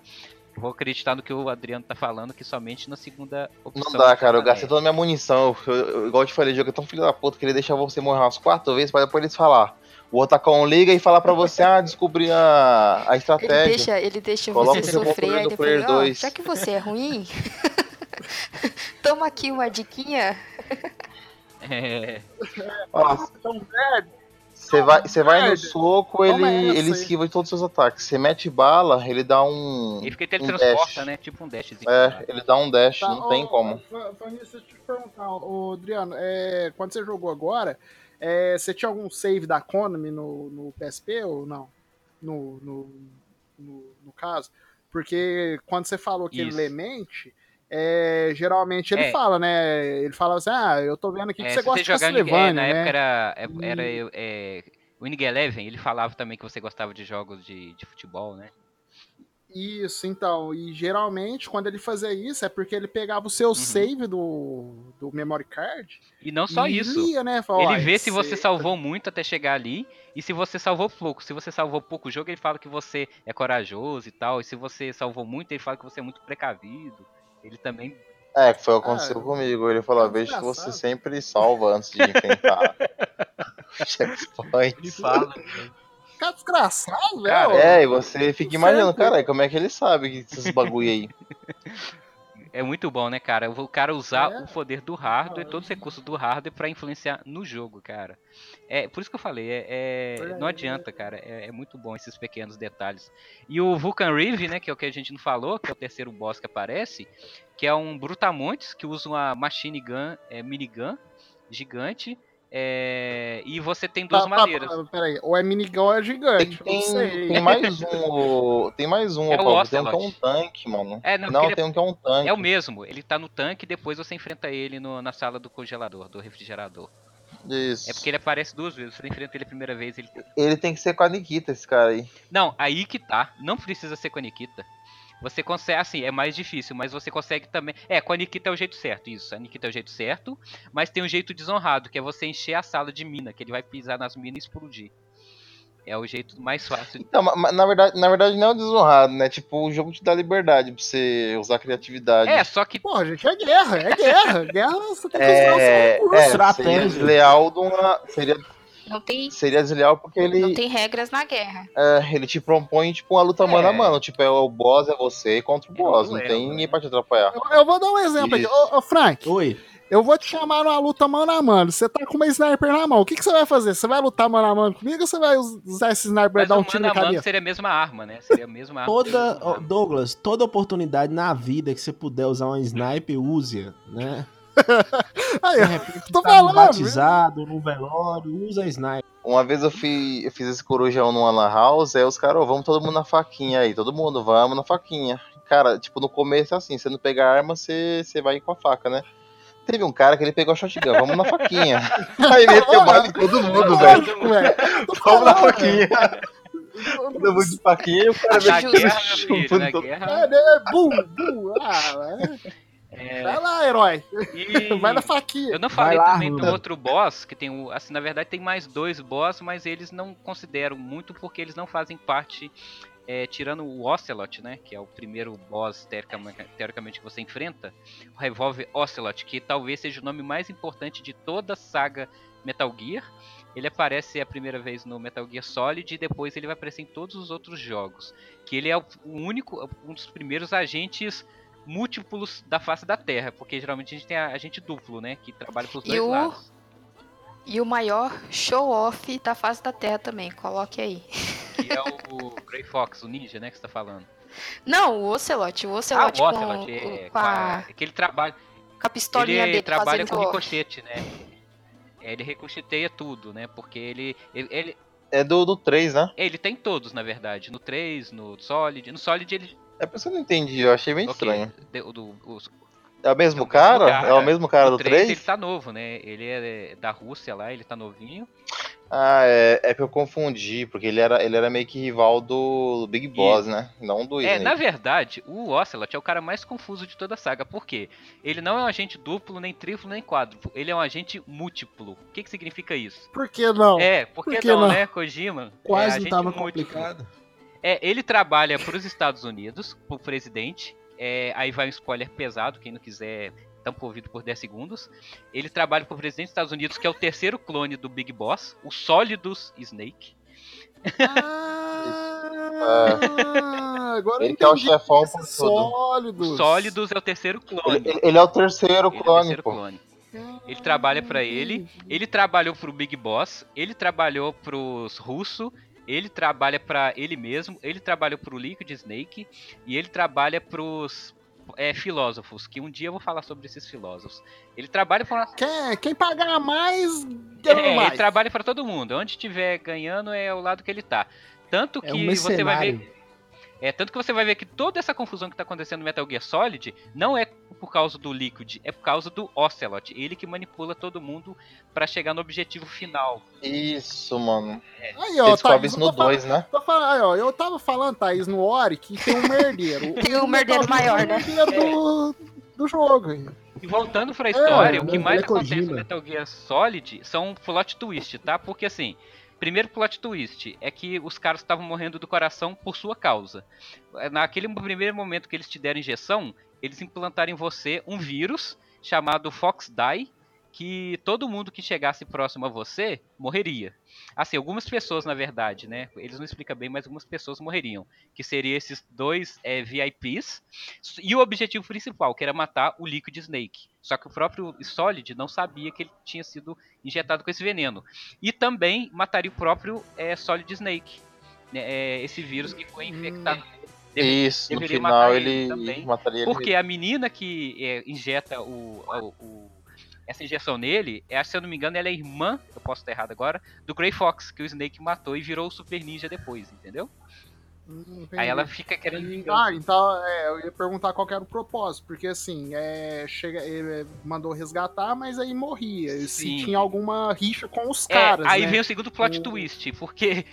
A: Vou acreditar no que o Adriano tá falando, que somente na segunda opção.
B: Não dá, cara. Eu gastei toda a minha munição. Eu, eu- igual eu te falei, jogo é tão filho da puta que ele deixa você morrer umas quatro vezes pra depois eles falar. O Otacon liga e falar pra você, ah, descobri a, a
D: Ele
B: estratégia.
D: deixa, ele deixa
B: Coloca
D: você sofrer, aí depois,
B: Player
D: ó,
B: 2.
D: já que você é ruim, toma aqui uma diquinha.
A: É,
B: Ó,
F: velho,
B: Você vai, você vai no soco, ele, ele esquiva de todos os seus ataques. Você mete bala, ele dá um.
A: ele fica ele
B: um
A: transporta,
B: dash.
A: né? Tipo um dashzinho.
B: É, ele dá um dash,
F: Tá,
B: não tem como.
F: Nisso, deixa eu te perguntar, ô, Adriano, é, quando você jogou agora, é, você tinha algum save da Konami no, no PSP ou não? No, no, no, no caso? Porque quando você falou que ele
A: Isso.
F: lê mente, é, geralmente ele
A: É.
F: fala, né? Ele fala assim, ah, eu tô vendo aqui que
A: É,
F: você gosta de Castlevania,
A: na
F: né?
A: época era, é-
F: E-
A: era é, o Winning Eleven, ele falava também que você gostava de jogos de, de futebol, né?
F: Isso, então. E geralmente, quando ele fazia isso, é porque ele pegava o seu
A: Uhum.
F: save do, do memory card.
A: E não só
F: e
A: isso.
F: né? Fala,
A: Ele
F: "Uai,
A: vê se você
F: cê-
A: salvou muito até chegar ali e se você salvou pouco. Se você salvou pouco o jogo, ele fala que você é corajoso e tal. E se você salvou muito, ele fala que você é muito precavido. Ele também.
B: É, que foi o que aconteceu
F: Ah,
B: comigo. Ele falou:
F: é
B: vejo que você
F: desgraçado.
B: sempre salva antes de enfrentar checkpoint.
A: Ele fala.
F: Cara desgraçado,
A: Cara,
F: velho.
B: É, e você fica imaginando, caralho, como é que ele sabe que esses bagulho aí?
A: É muito bom, né, cara? O cara usar
F: É.
A: o poder do hardware, todos os recursos do hardware pra influenciar no jogo, cara. É por isso que eu falei, é, é- não adianta, cara. É, é muito bom esses pequenos detalhes. E o Vulcan Reeve, né, que é o que a gente não falou, que é o terceiro boss que aparece, que é um Brutamontes que usa uma machine gun, é, minigun gigante. É, e você tem duas
F: Tá, tá,
A: madeiras.
F: tá, Peraí, ou é minigun ou é
B: Tem,
F: gigante.
B: tem,
F: sei.
B: tem mais um. o- Tem mais um,
A: É o
B: Paulo, tem um que é um tanque, mano.
A: É, não,
B: Não,
A: ele
B: tem um que é um tanque.
A: é o mesmo. Ele tá no tanque e depois você enfrenta ele no- na sala do congelador, do refrigerador.
B: Isso.
A: É porque ele aparece duas vezes. Você enfrenta ele a primeira vez, ele
B: Ele tem que ser com a Nikita, esse cara aí.
A: Não, aí que tá. Não precisa ser com a Nikita. Você consegue, assim, é mais difícil, mas você consegue também. É, com a Nikita é o jeito certo, isso. A Nikita é o jeito certo, mas tem um jeito desonrado, que é você encher a sala de mina, que ele vai pisar nas minas e explodir. É o jeito mais fácil. de-
B: Não, mas na verdade, na verdade não é desonrado, né? Tipo, o jogo te dá liberdade pra você usar criatividade.
A: É, só que.
F: Porra, gente, é guerra, é guerra. Guerra você tem que usar o seu
B: É, é seria desleal de uma. Seria,
D: Não tem,
B: seria desleal porque ele,
D: não tem regras na guerra.
B: é, ele te propõe, tipo, uma luta
A: É.
B: mano a mano. Tipo, é o boss é você contra o boss. Não
A: duelo,
B: tem
A: né?
B: ninguém pra te atrapalhar.
F: Eu, eu vou dar um exemplo aqui.
B: Isso.
F: Ô, ô, Frank,
C: Oi.
F: eu vou te chamar numa luta mano a mano. Você tá com uma sniper na mão. O que, que você vai fazer? Você vai lutar mano a mano comigo ou você vai us- usar esse sniper
A: Mas
F: e dar
A: o
F: um tiro
A: mano
F: na
A: a mano
F: cabeça?
A: seria a mesma arma, né? Seria a mesma arma.
C: Toda, Douglas, toda oportunidade na vida que você puder usar um sniper, use-a, né?
F: Aí,
C: repente,
F: tô
C: tá
F: falando,
C: batizado, num velório, usa sniper.
B: Uma vez eu fiz, eu fiz esse corujão numa lan house, aí os caras, "Ô, vamos todo mundo na faquinha aí, todo mundo, vamos na faquinha. Cara, tipo, no começo é assim, você não pega a arma, você, você vai com a faca, né? Teve um cara que ele pegou a shotgun, vamos na faquinha. aí meteu bala em todo mundo, velho.
F: Velho.
B: Vamos na faquinha. Todo mundo de faquinha e o cara
A: Na guerra, meu filho, na guerra.
F: É, né? Bum, bum. Ah, é.
A: É,
F: Vai lá, herói.
A: e-
F: Vai na faquinha.
A: Eu não falei
C: lá,
A: também do outro boss, que tem o. Assim, na verdade tem mais dois boss, mas eles não consideram muito porque eles não fazem parte. é, tirando o Ocelot, né? Que é o primeiro boss teoricamente, teoricamente que você enfrenta. O Revolver Ocelot, que talvez seja o nome mais importante de toda a saga Metal Gear. Ele aparece a primeira vez no Metal Gear Solid e depois ele vai aparecer em todos os outros jogos. Que ele é o único, um dos primeiros agentes múltiplos da face da Terra, porque geralmente a gente tem a- agente duplo, né, que trabalha pros
D: E
A: dois
D: o-
A: lados.
D: E o maior show-off da face da Terra também, coloque aí.
A: Que é o Grey Fox, o ninja, né, que você tá falando.
D: Não, o Ocelot. O
A: Ah,
D: Ocelot,
A: o
D: com,
A: Ocelot, é,
D: com, a,
A: é que ele trabalha,
D: com a pistolinha
A: ele
D: dele
A: trabalha com ricochete, né? Ele reconstituía tudo, né? Porque ele. ele, ele
B: É do, do 3, né?
A: ele tem todos, na verdade. No 3, no Solid. No Solid ele.
B: É por isso que eu não entendi, eu achei bem
A: ok,
B: estranho.
A: de- o do, os-
B: É o mesmo
A: É o mesmo
B: cara? É o mesmo cara do
A: 3 ele
B: 3?
A: tá novo, né? Ele é da Rússia lá, ele tá novinho.
B: Ah, é, é que eu confundi, porque ele era, ele era meio que rival do Big Boss, né? Não do
A: É,
B: Snake.
A: na verdade, o Ocelot é o cara mais confuso de toda a saga. Por quê? Ele não é um agente duplo, nem triplo, nem quádruplo. Ele é um agente múltiplo. O que, que significa isso?
F: Por que não?
A: É, por
F: Por
A: que,
F: que
A: não,
F: não?
A: né, Kojima? é,
C: Quase
A: agente
C: não tava
A: múltiplo.
C: complicado.
A: É, ele trabalha para os Estados Unidos, pro presidente. É, aí vai um spoiler pesado, quem não quiser tampa o ouvido por 10 segundos. Ele trabalha para o presidente dos Estados Unidos, que é o terceiro clone do Big Boss, o Solidus Snake.
F: Ah, agora eu
B: Ele que é o chefão por
F: Esse
B: tudo.
F: Sólidos.
A: É o terceiro clone.
B: Ele, ele é o terceiro
A: Ele é o
B: clone,
A: terceiro
B: pô.
A: clone. Ele trabalha pra ele. Ele trabalhou pro Big Boss, ele trabalhou pros russos, ele trabalha pra ele mesmo, ele trabalhou pro Liquid Snake e ele trabalha pros é, filósofos, que um dia eu vou falar sobre esses filósofos. Ele trabalha pra uma
F: Quem, quem pagar mais,
A: é,
F: mais.
A: ele trabalha pra todo mundo. Onde estiver ganhando é o lado que ele tá. Tanto
C: É
A: que
C: um
A: você vai ver. É, tanto que você vai ver que toda essa confusão que tá acontecendo no Metal Gear Solid não é por causa do Liquid, é por causa do Ocelot. Ele que manipula todo mundo pra chegar no objetivo final.
B: Isso, mano.
F: Aí,
B: Você
F: ó, Thaís,
B: no
F: tô falando-
B: 2, né?
F: tô falando- aí, ó, eu tava falando, Thaís, no Ori, que tem um merdeiro.
D: Tem um merdeiro maior, né?
F: O merdeiro do, do jogo. aí.
A: E voltando pra história, o que mais
C: é
A: acontece no. Metal Gear Solid são plot twist, tá? Porque assim, primeiro plot twist é que os caras estavam morrendo do coração por sua causa. Naquele primeiro momento que eles te deram injeção, eles implantaram em você um vírus chamado Fox Die, que todo mundo que chegasse próximo a você morreria. Assim, algumas pessoas, na verdade, né? Eles não explicam bem, mas algumas pessoas morreriam. Que seriam esses dois é, VIPs. E o objetivo principal, que era matar o Liquid Snake. Só que o próprio Solid não sabia que ele tinha sido injetado com esse veneno. E também mataria o próprio é, Solid Snake. né, é, esse vírus que foi infectado. Deve-
B: Isso, no
A: deveria
B: final
A: matar
B: ele,
A: ele também,
B: mataria ele.
A: Porque a menina que é, injeta o, o- o- essa injeção nele, é, se eu não me engano, ela é irmã, eu posso estar errado agora, do Grey Fox, que o Snake matou e virou o Super Ninja depois, entendeu?
F: Hum,
A: Aí ela
F: entendi.
A: fica querendo.
F: Ah, então é, eu ia perguntar qual que era o propósito, porque assim, é, chega, ele mandou resgatar, mas aí morria. Se
A: Sim.
F: tinha alguma rixa com os
A: É,
F: caras.
A: aí
F: né?
A: vem o segundo plot
F: O-
A: twist, porque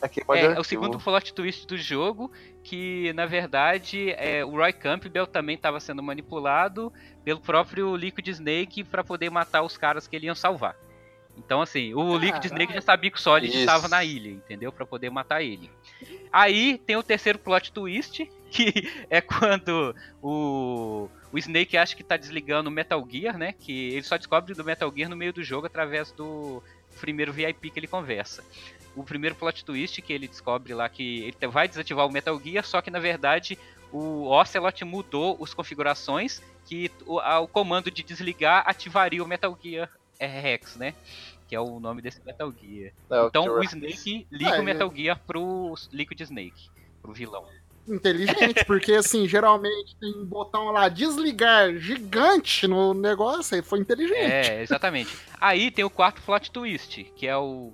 B: Aqui
A: é, é o segundo plot twist do jogo, que na verdade é, o Roy Campbell também estava sendo manipulado pelo próprio Liquid Snake para poder matar os caras que ele ia salvar. Então assim, o Liquid
F: Caralho.
A: Snake já sabia que o Solid
B: Isso.
A: estava na ilha, entendeu? Para poder matar ele. Aí tem o terceiro plot twist, que é quando o, o Snake acha que tá desligando o Metal Gear, né? Que ele só descobre do Metal Gear no meio do jogo através do primeiro VIP que ele conversa. O primeiro plot twist que ele descobre lá que ele vai desativar o Metal Gear, só que na verdade o Ocelot mudou as configurações que o, a- o comando de desligar ativaria o Metal Gear Rex, né? Que é o nome desse Metal Gear.
B: É, o
A: Então o. Snake liga
F: É,
A: o Metal Gear pro Liquid Snake, pro vilão.
F: Inteligente, porque assim, geralmente tem um botão lá, desligar gigante no negócio, aí foi inteligente.
A: É, exatamente. Aí tem o quarto plot twist, que é o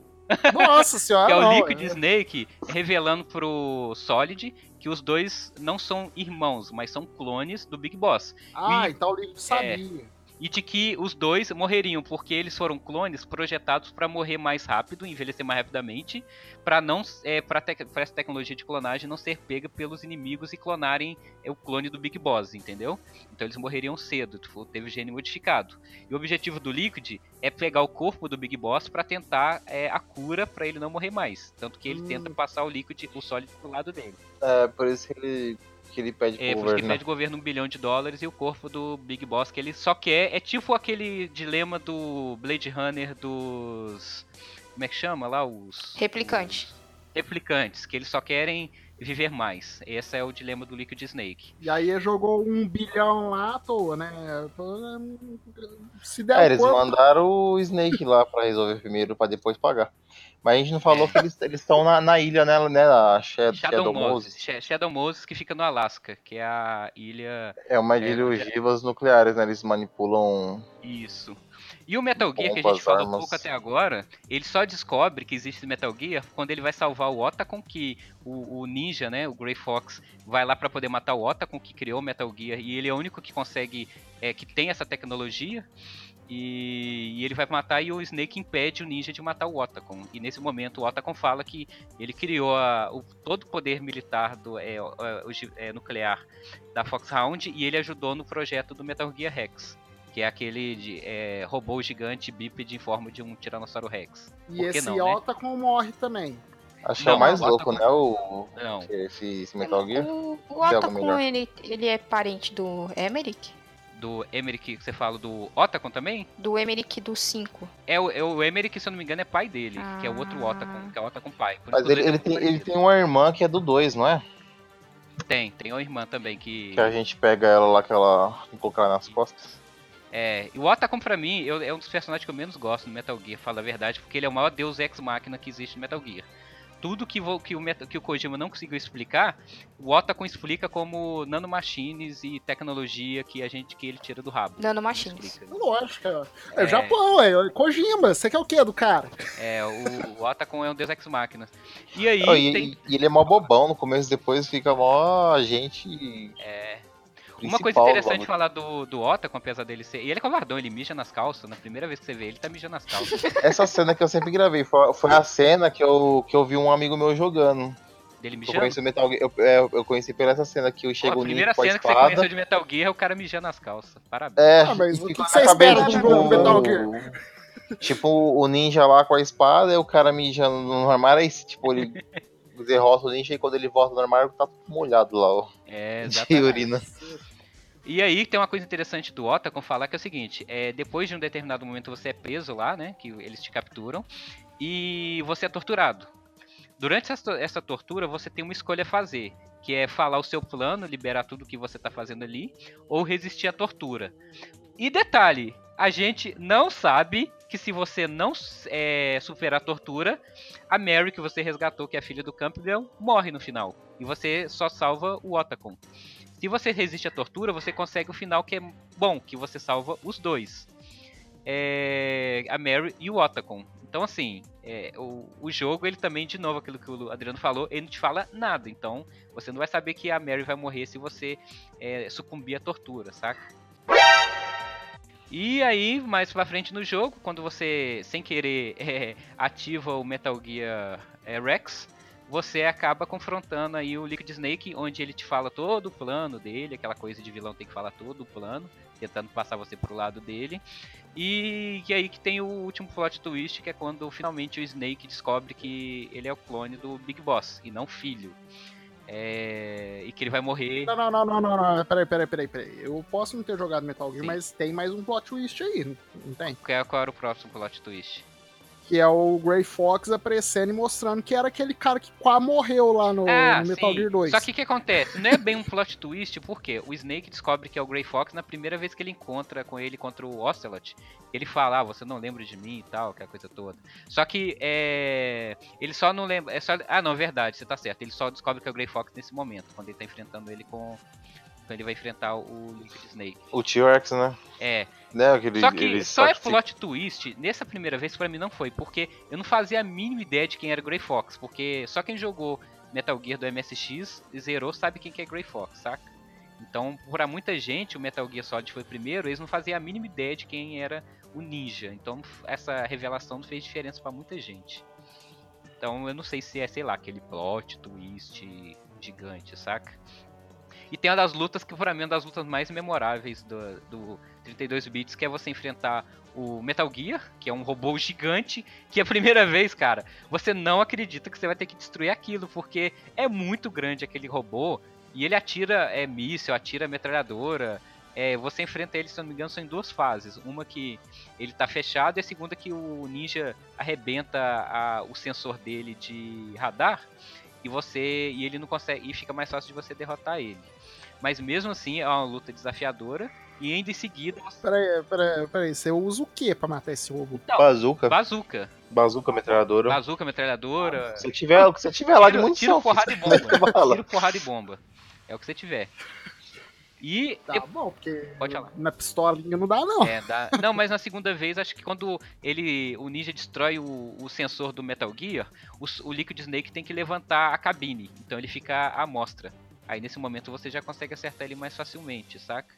F: Nossa senhora,
A: que é o
F: não,
A: Liquid
F: é.
A: Snake revelando pro Solid que os dois não são irmãos, mas são clones do Big Boss.
F: Ah,
A: E-
F: então o Liquid sabia.
A: E de que os dois morreriam, porque eles foram clones projetados para morrer mais rápido, envelhecer mais rapidamente, para não é, para essa tecnologia de clonagem não ser pega pelos inimigos e clonarem é, o clone do Big Boss, entendeu? Então eles morreriam cedo, tipo, teve gene modificado. E o objetivo do Liquid é pegar o corpo do Big Boss para tentar é, a cura para ele não morrer mais, tanto que ele
F: Hum.
A: tenta passar o Liquid, o Solid pro lado dele.
B: É, por isso que ele, que ele pede
A: É,
B: pro
A: que
B: governo.
A: pede governo um bilhão de dólares e o corpo do Big Boss que ele só quer. É tipo aquele dilema do Blade Runner dos. Como é que chama lá? Os.
D: Replicante.
A: Replicantes, que eles só querem viver mais. Esse é o dilema do Liquid Snake.
F: E aí jogou um bilhão lá à toa, né? Se der
B: É, eles
F: corpo,
B: mandaram o Snake lá pra resolver primeiro, pra depois pagar. Mas a gente não falou que eles estão na, na ilha, né, né? A Shadow,
A: Shadow,
B: Shadow
A: Moses.
B: Moses.
A: Sh- Shadow Moses que fica no Alasca, que é a ilha.
B: É uma
A: É,
B: ilha de ogivas nucleares, né? Eles manipulam
A: Isso. E o Metal Gear, que a gente falou
B: armas.
A: pouco até agora, ele só descobre que existe Metal Gear quando ele vai salvar o Otacon, que o, o ninja, né, o Grey Fox, vai lá pra poder matar o Otacon, que criou o Metal Gear, e ele é o único que consegue, é, que tem essa tecnologia, e, e ele vai matar e o Snake impede o ninja de matar o Otacon. E nesse momento o Otacon fala que ele criou a- o, todo o poder militar do, é, o- gi- é, nuclear da Foxhound e ele ajudou no projeto do Metal Gear Rex. Que é aquele de, é, robô gigante bípede em forma de um Tiranossauro Rex.
F: E
A: Por que
F: esse
A: não, né?
F: Otacon morre também.
B: Acho que é o mais louco,
A: com-
B: né? O,
A: Não.
B: esse, esse Metal Gear.
D: O, o Otacon, ele, ele é parente do Emerick?
A: Do Emerick que você fala do Otacon também?
D: Do Emerick do 5.
A: É o, é o Emerick, se eu não me engano, é pai dele, que é o outro
D: Ah.
A: Otacon, que é o Otacon pai. Por
B: Mas ele, ele, tem, ele
A: parecidos.
B: tem uma irmã que é do 2, não é?
A: Tem, tem uma irmã também que.
B: Que a gente pega ela lá, que ela coloca ela nas costas.
A: É, e o Otacon pra mim eu- é um dos personagens que eu menos gosto no Metal Gear, fala a verdade, porque ele é o maior deus ex-máquina que existe no Metal Gear. Tudo que, vo- que, o, Meta- que o Kojima não conseguiu explicar, o Otacon explica como nanomachines e tecnologia que a gente que ele tira do rabo.
D: Nanomachines.
F: Lógico, é, é,
A: É.
F: Japão, é Kojima. Você quer o que do cara?
A: É, o, o Otacon é um deus ex-máquina. E aí
B: Oh, e,
A: tem...
B: e ele é mó bobão no começo, depois fica mó gente.
A: é, Uma coisa interessante
B: vamos-
A: falar do, do Otacon, apesar dele ser... E ele é covardão, ele mija nas calças, na primeira vez que você vê ele, tá mijando nas calças.
B: Essa cena que eu sempre gravei foi, foi a cena que eu, que eu vi um amigo meu jogando.
A: Dele
B: Eu
A: mijando.
B: conheci o Metal Gear. Eu, é, eu conheci pela essa cena que eu
A: Pô,
B: chego
A: a
B: o
A: primeira
B: com a
A: cena que você conheceu
B: espada.
A: de Metal Gear é o cara mijando nas calças. Parabéns.
B: É,
F: Ah, mas o que
B: fica
F: que você espera
B: cabeça,
F: de um
B: tipo,
F: Metal
B: Tipo, o ninja lá com a espada e o cara mijando no armário, aí, tipo, ele derrota o ninja e quando ele volta no armário tá molhado lá, ó.
A: É,
B: De
A: exatamente.
B: urina.
A: E aí tem uma coisa interessante do Otacon falar que é o seguinte, é, depois de um determinado momento você é preso lá, né, que eles te capturam, e você é torturado. Durante essa, essa tortura você tem uma escolha a fazer, que é falar o seu plano, liberar tudo que você tá fazendo ali, ou resistir à tortura. E detalhe, a gente não sabe que se você não é, superar a tortura, a Mary que você resgatou, que é a filha do Campbell, morre no final. E você só salva o Otacon. Se você resiste à tortura, você consegue o final que é bom, que você salva os dois. É, a Mary e o Otacon. Então, assim, é, o, o jogo, ele também, de novo, aquilo que o Adriano falou, ele não te fala nada. Então, você não vai saber que a Mary vai morrer se você é, sucumbir à tortura, saca? E aí, mais pra frente no jogo, quando você, sem querer, é, ativa o Metal Gear é, Rex, você acaba confrontando aí o Liquid Snake, onde ele te fala todo o plano dele, aquela coisa de vilão tem que falar todo o plano, tentando passar você pro lado dele. E, e aí que tem o último plot twist, que é quando finalmente o Snake descobre que ele é o clone do Big Boss, e não filho. É, e que ele vai morrer.
F: Não, não, não, não, não, não. Peraí, peraí, peraí, peraí. Eu posso não ter jogado Metal Gear,
A: Sim.
F: mas tem mais um plot twist aí, não tem?
A: Qual qual era o próximo plot twist?
F: Que é o Grey Fox aparecendo e mostrando que era aquele cara que quase morreu lá no,
A: Ah,
F: no Metal
A: sim.
F: Gear 2.
A: Só que o que acontece? Não é bem um plot twist, porque o Snake descobre que é o Grey Fox na primeira vez que ele encontra com ele contra o Ocelot. Ele fala, ah, você não lembra de mim e tal, aquela coisa toda. Só que é. Ele só não lembra. É só... Ah, não, verdade, você tá certo. Ele só descobre que é o Grey Fox nesse momento, quando ele tá enfrentando ele com. Quando ele vai enfrentar o Liquid Snake.
B: O T-Rex, né?
A: É.
B: Né, aquele,
A: Só que
B: ele
A: só é plot twist, nessa primeira vez pra mim não foi, porque eu não fazia a mínima ideia de quem era Grey Fox, porque só quem jogou Metal Gear do MSX e zerou sabe quem que é Grey Fox, saca? Então, pra muita gente, o Metal Gear Solid foi primeiro, eles não faziam a mínima ideia de quem era o ninja. Então, essa revelação não fez diferença pra muita gente. Então, eu não sei se é, sei lá, aquele plot twist gigante, saca? E tem uma das lutas que pra mim é uma das lutas mais memoráveis do, do 32 bits, que é você enfrentar o Metal Gear, que é um robô gigante, que a primeira vez, cara, você não acredita que você vai ter que destruir aquilo, porque é muito grande aquele robô, e ele atira é, míssil, atira metralhadora. É, você enfrenta ele, se não me engano, são em duas fases. Uma que ele tá fechado e a segunda que o ninja arrebenta a- o sensor dele de radar e você e ele não consegue e fica mais fácil de você derrotar ele. Mas mesmo assim é uma luta desafiadora e ainda em seguida
F: Peraí, peraí, peraí. Você usa o que pra matar esse robô?
B: Bazuca.
A: bazuca,
B: Bazuca, metralhadora. Se tiver, o que você tiver lá de munição.
A: tira porrada e bomba, tira porrada e bomba. É o que você tiver. E
F: Tá bom, porque
A: Pode falar.
F: na pistolinha não dá, não.
A: É, dá- Não, mas na segunda vez, acho que quando ele, o ninja destrói o, o sensor do Metal Gear, o, o Liquid Snake tem que levantar a cabine. Então ele fica à mostra. Aí nesse momento você já consegue acertar ele mais facilmente, saca?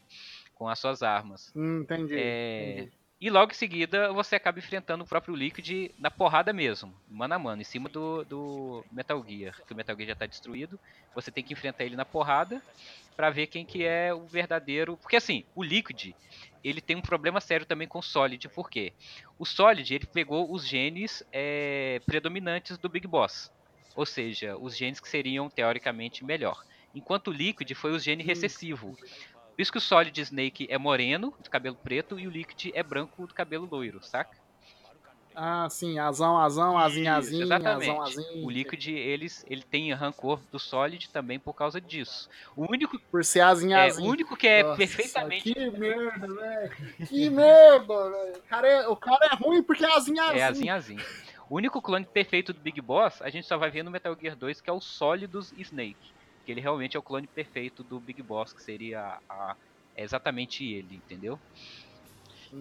A: Com as suas armas.
F: Hum, entendi.
A: É,
F: entendi.
A: E logo em seguida você acaba enfrentando o próprio Liquid na porrada mesmo, mano a mano, em cima do, do Metal Gear. Que o Metal Gear já tá destruído. Você tem que enfrentar ele na porrada pra ver quem que é o verdadeiro. Porque assim, o Liquid, ele tem um problema sério também com o Solid. Por quê? O Solid, ele pegou os genes é, predominantes do Big Boss. Ou seja, os genes que seriam teoricamente melhor. Enquanto o Liquid foi o gene recessivo. Por isso que o Solid Snake é moreno, de cabelo preto, e o Liquid é branco, do cabelo loiro, saca?
F: Ah, sim, azão, azão, azinho,
A: Isso,
F: azinho,
A: exatamente.
F: azão, azinho.
A: O Liquid, eles, ele tem rancor do Solid também por causa disso. O único,
F: Por ser azinho,
A: é, o
F: azinho.
A: único que é
F: Nossa,
A: perfeitamente
F: Que merda, velho. Que merda, velho. O cara é- O cara é ruim porque é azinho, azinho.
A: é assim, assim. O único clone perfeito do Big Boss, a gente só vai ver no Metal Gear 2, que é o Solidus Snake. Ele realmente é o clone perfeito do Big Boss, que seria a, é exatamente ele, entendeu?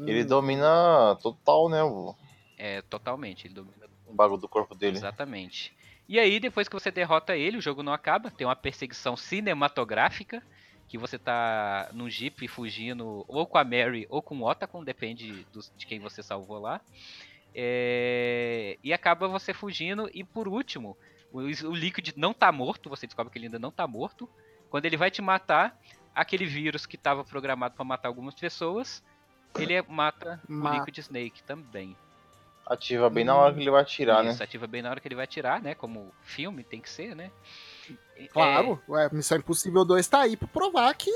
B: Ele domina total, né? O,
A: É, totalmente. Ele domina
B: o bagulho do corpo dele.
A: Exatamente. E aí, depois que você derrota ele, o jogo não acaba. Tem uma perseguição cinematográfica. Que você tá num jeep fugindo ou com a Mary ou com o Otacon, depende dos- de quem você salvou lá. É, E acaba você fugindo. E por último, o, o Liquid não tá morto. Você descobre que ele ainda não tá morto. Quando ele vai te matar, aquele vírus que estava programado para matar algumas pessoas, ele é- mata o. Liquid Snake também.
B: Ativa bem na hora que ele vai atirar, né?
A: Isso, ativa bem na hora que ele vai atirar, né? Como filme tem que ser, né? É,
F: Claro, ué, Missão Impossível 2 tá aí pra provar que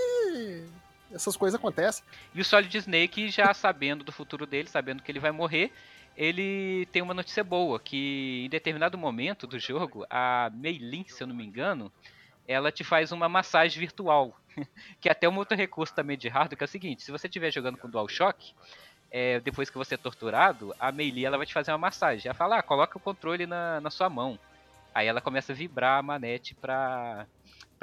F: essas coisas acontecem.
A: e o Solid Snake, já sabendo do futuro dele, sabendo que ele vai morrer, ele tem uma notícia boa, que em determinado momento do jogo, a Meilin, se eu não me engano, ela te faz uma massagem virtual. que é até um outro recurso também de hardware, que é o seguinte, se você estiver jogando com DualShock, é, depois que você é torturado, a Meili ela vai te fazer uma massagem. Ela fala, ah, coloca o controle na, na sua mão. Aí ela começa a vibrar a manete pra,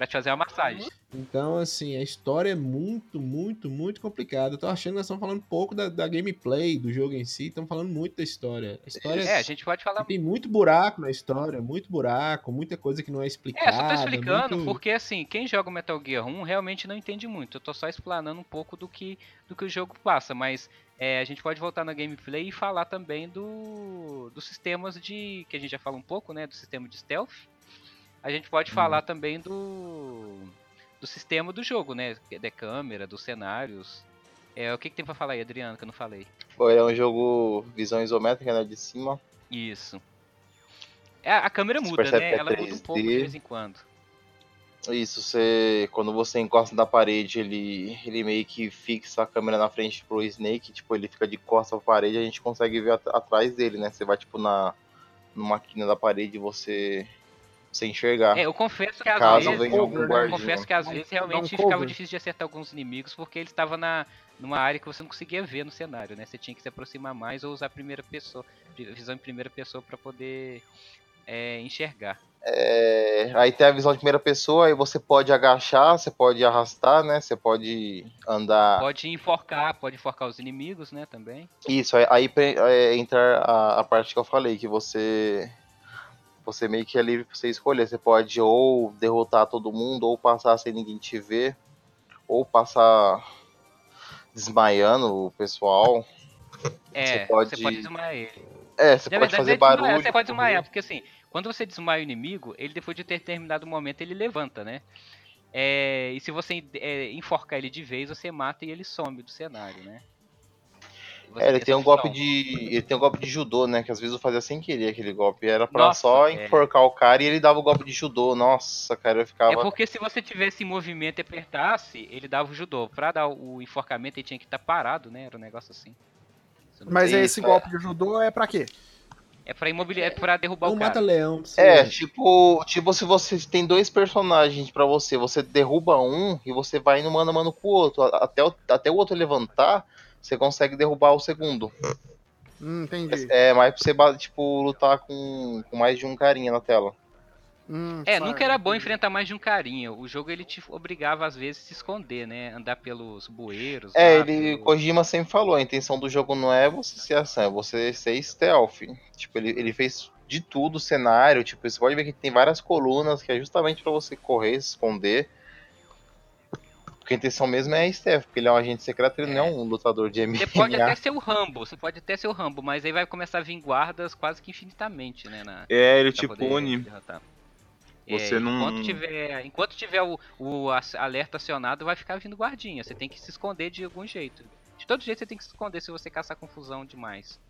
A: pra te fazer uma massagem.
C: Então, assim, a história é muito, muito, muito complicada. Eu tô achando que nós estamos falando pouco da, da gameplay do jogo em si, estamos falando muito da história. A história
A: É, a gente pode falar
C: tem muito buraco na história, muito buraco, muita coisa que não é explicada.
A: É, só tô explicando
C: muito-
A: porque assim, quem joga o Metal Gear 1 realmente não entende muito. Eu tô só explanando um pouco do que, do que o jogo passa, mas é, a gente pode voltar na gameplay e falar também do dos sistemas de. que a gente já fala um pouco, né? Do sistema de stealth. A gente pode falar também do. do sistema do jogo, né? Da câmera, dos cenários. É, o que, que tem pra falar aí, Adriano, que eu não falei?
B: Pô, ele é um jogo visão isométrica, né? De cima.
A: Isso. É, a câmera
B: Você
A: muda, né?
B: é
A: Ela muda um pouco de
B: 3D.
A: vez em quando.
B: Isso, você. Quando você encosta na parede, ele, ele meio que fixa a câmera na frente pro Snake, tipo, ele fica de costas pra parede a gente consegue ver at- atrás dele, né? Você vai, tipo, na, numa quina da parede e você. Você enxergar.
A: É, eu confesso que às
B: Caso
A: vezes. eu confesso que às vezes realmente ficava
F: cover.
A: difícil de acertar alguns inimigos porque ele estava na, numa área que você não conseguia ver no cenário, né? Você tinha que se aproximar mais ou usar a primeira pessoa, visão em primeira pessoa para poder é, enxergar.
B: É, aí tem a visão de primeira pessoa, aí você pode agachar, você pode arrastar, né? Você pode andar.
A: Pode enforcar, pode enforcar os inimigos, né? Também.
B: Isso, aí, aí é, entra a, a parte que eu falei, que você. Você meio que é livre pra você escolher. Você pode ou derrotar todo mundo, ou passar sem ninguém te ver, ou passar desmaiando o pessoal.
A: É,
B: pode-
A: você pode desmaiar ele.
B: É, você
A: Na
B: pode
A: verdade,
B: fazer
A: é desmaiar,
B: barulho.
A: Você pode desmaiar, porque assim, quando você desmaia o inimigo, ele depois de ter terminado o momento, ele levanta, né? É, e se você é, enforcar ele de vez, você mata e ele some do cenário, né? Você
B: É, ele tem um golpe
A: opção.
B: de. Ele tem um golpe de judô, né? Que às vezes eu fazia sem querer aquele golpe. Era pra
A: Nossa,
B: só
A: é.
B: enforcar o cara e ele dava o golpe de judô. Nossa, cara, eu ficava.
A: É porque se você tivesse em movimento e apertasse, ele dava o judô. Pra dar o enforcamento, ele tinha que estar parado, né? Era um negócio assim. Não-
F: Mas
B: Sim,
F: esse
B: é.
F: golpe de judô é pra quê?
A: É pra imobiliar, é pra derrubar
C: Não
A: o cara.
C: mata leão. pra você
B: É, tipo, tipo, se você tem dois personagens pra você, você derruba um e você vai no mano a mano com o outro. Até o, até o outro levantar, você consegue derrubar o segundo.
F: Hum, entendi.
B: É mais pra você, tipo, lutar com, com mais de um carinha na tela.
F: Hum,
A: É, nunca era bom enfrentar mais de um carinha. O jogo ele te obrigava às vezes a se esconder, né? Andar pelos bueiros.
B: É,
A: lá,
B: ele,
A: pelo-
B: Kojima sempre falou, a intenção do jogo não é você ser ação, é você ser stealth. Tipo, ele, ele fez de tudo o cenário, tipo, você pode ver que tem várias colunas que é justamente pra você correr, se esconder. Porque a intenção mesmo é stealth, porque ele é um agente secreto, ele não é um lutador de MMA.
A: Você pode até ser o Rambo, você pode até ser o Rambo, mas aí vai começar a vir guardas quase que infinitamente, né? Na,
G: É, ele te pune.
A: derrotar.
G: Você
A: É,
G: não-
A: Enquanto tiver, enquanto tiver o, o alerta acionado, vai ficar vindo guardinha. Você tem que se esconder de algum jeito. De todo jeito você tem que se esconder se você caçar confusão demais.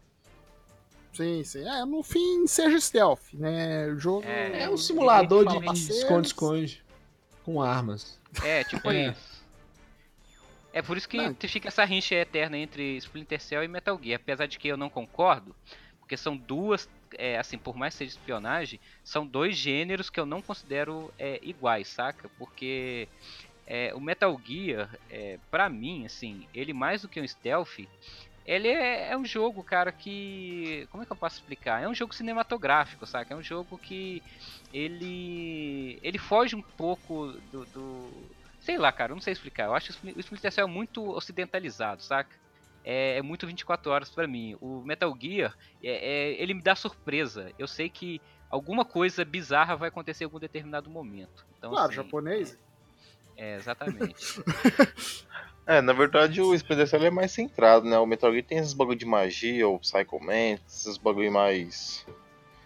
F: Sim, sim. É, no fim, seja stealth, né? O jogo.
A: É,
C: É um simulador de esconde-esconde com armas.
A: É, tipo
C: É.
A: isso. É por isso que
F: Não.
A: fica essa rincha eterna entre Splinter Cell e Metal Gear, apesar de que eu não concordo, porque são duas, é, assim, por mais que seja espionagem, são dois gêneros que eu não considero é, iguais, saca? Porque é, o Metal Gear, é, pra mim, assim, ele mais do que um stealth, ele é, é um jogo, cara, que. Como é que eu posso explicar? É um jogo cinematográfico, saca? É um jogo que ele. ele foge um pouco do. do- sei lá, cara, eu não sei explicar. Eu acho que o Splinter Cell é muito ocidentalizado, saca? É, é muito 24 horas pra mim. O Metal Gear, é, é- ele me dá surpresa. Eu sei que alguma coisa bizarra vai acontecer em algum determinado momento. Então,
F: Claro,
A: assim,
F: japonês.
A: É, exatamente.
B: É, na verdade o Splinter Cell é mais centrado, né? O Metal Gear tem esses bagulho de magia, o Psycho Man, esses bagulho mais...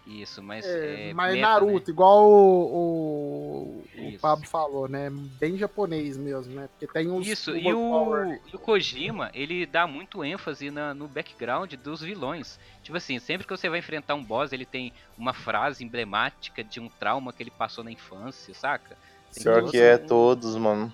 A: Isso, mas.
F: É,
A: é,
F: mas
A: meta,
F: Naruto, igual o, o, o. Pablo falou, né? Bem japonês mesmo, né? Porque tem uns.
A: Isso, e o, e o Kojima, ele dá muito ênfase na- no background dos vilões. Tipo assim, sempre que você vai enfrentar um boss, ele tem uma frase emblemática de um trauma que ele passou na infância, saca? Tem
B: Pior que é
A: um-
B: todos, mano.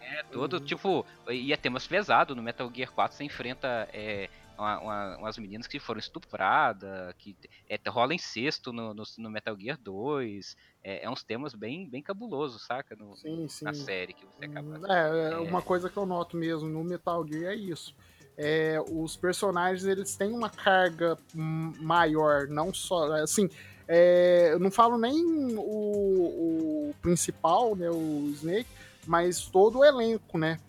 A: É, todo, tipo, e é temas pesados. No Metal Gear 4 você enfrenta é, uma- uma- umas meninas que foram estupradas, que é, rola incesto no, no, no Metal Gear 2. É, é uns temas bem, bem cabulosos, saca? No,
F: Sim, sim.
A: na série que você acaba.
F: É, é, uma coisa que eu noto mesmo no Metal Gear é isso. É, os personagens eles têm uma carga hum, maior, não só assim. é, eu não falo nem o, o principal, né, o Snake, mas todo o elenco, né?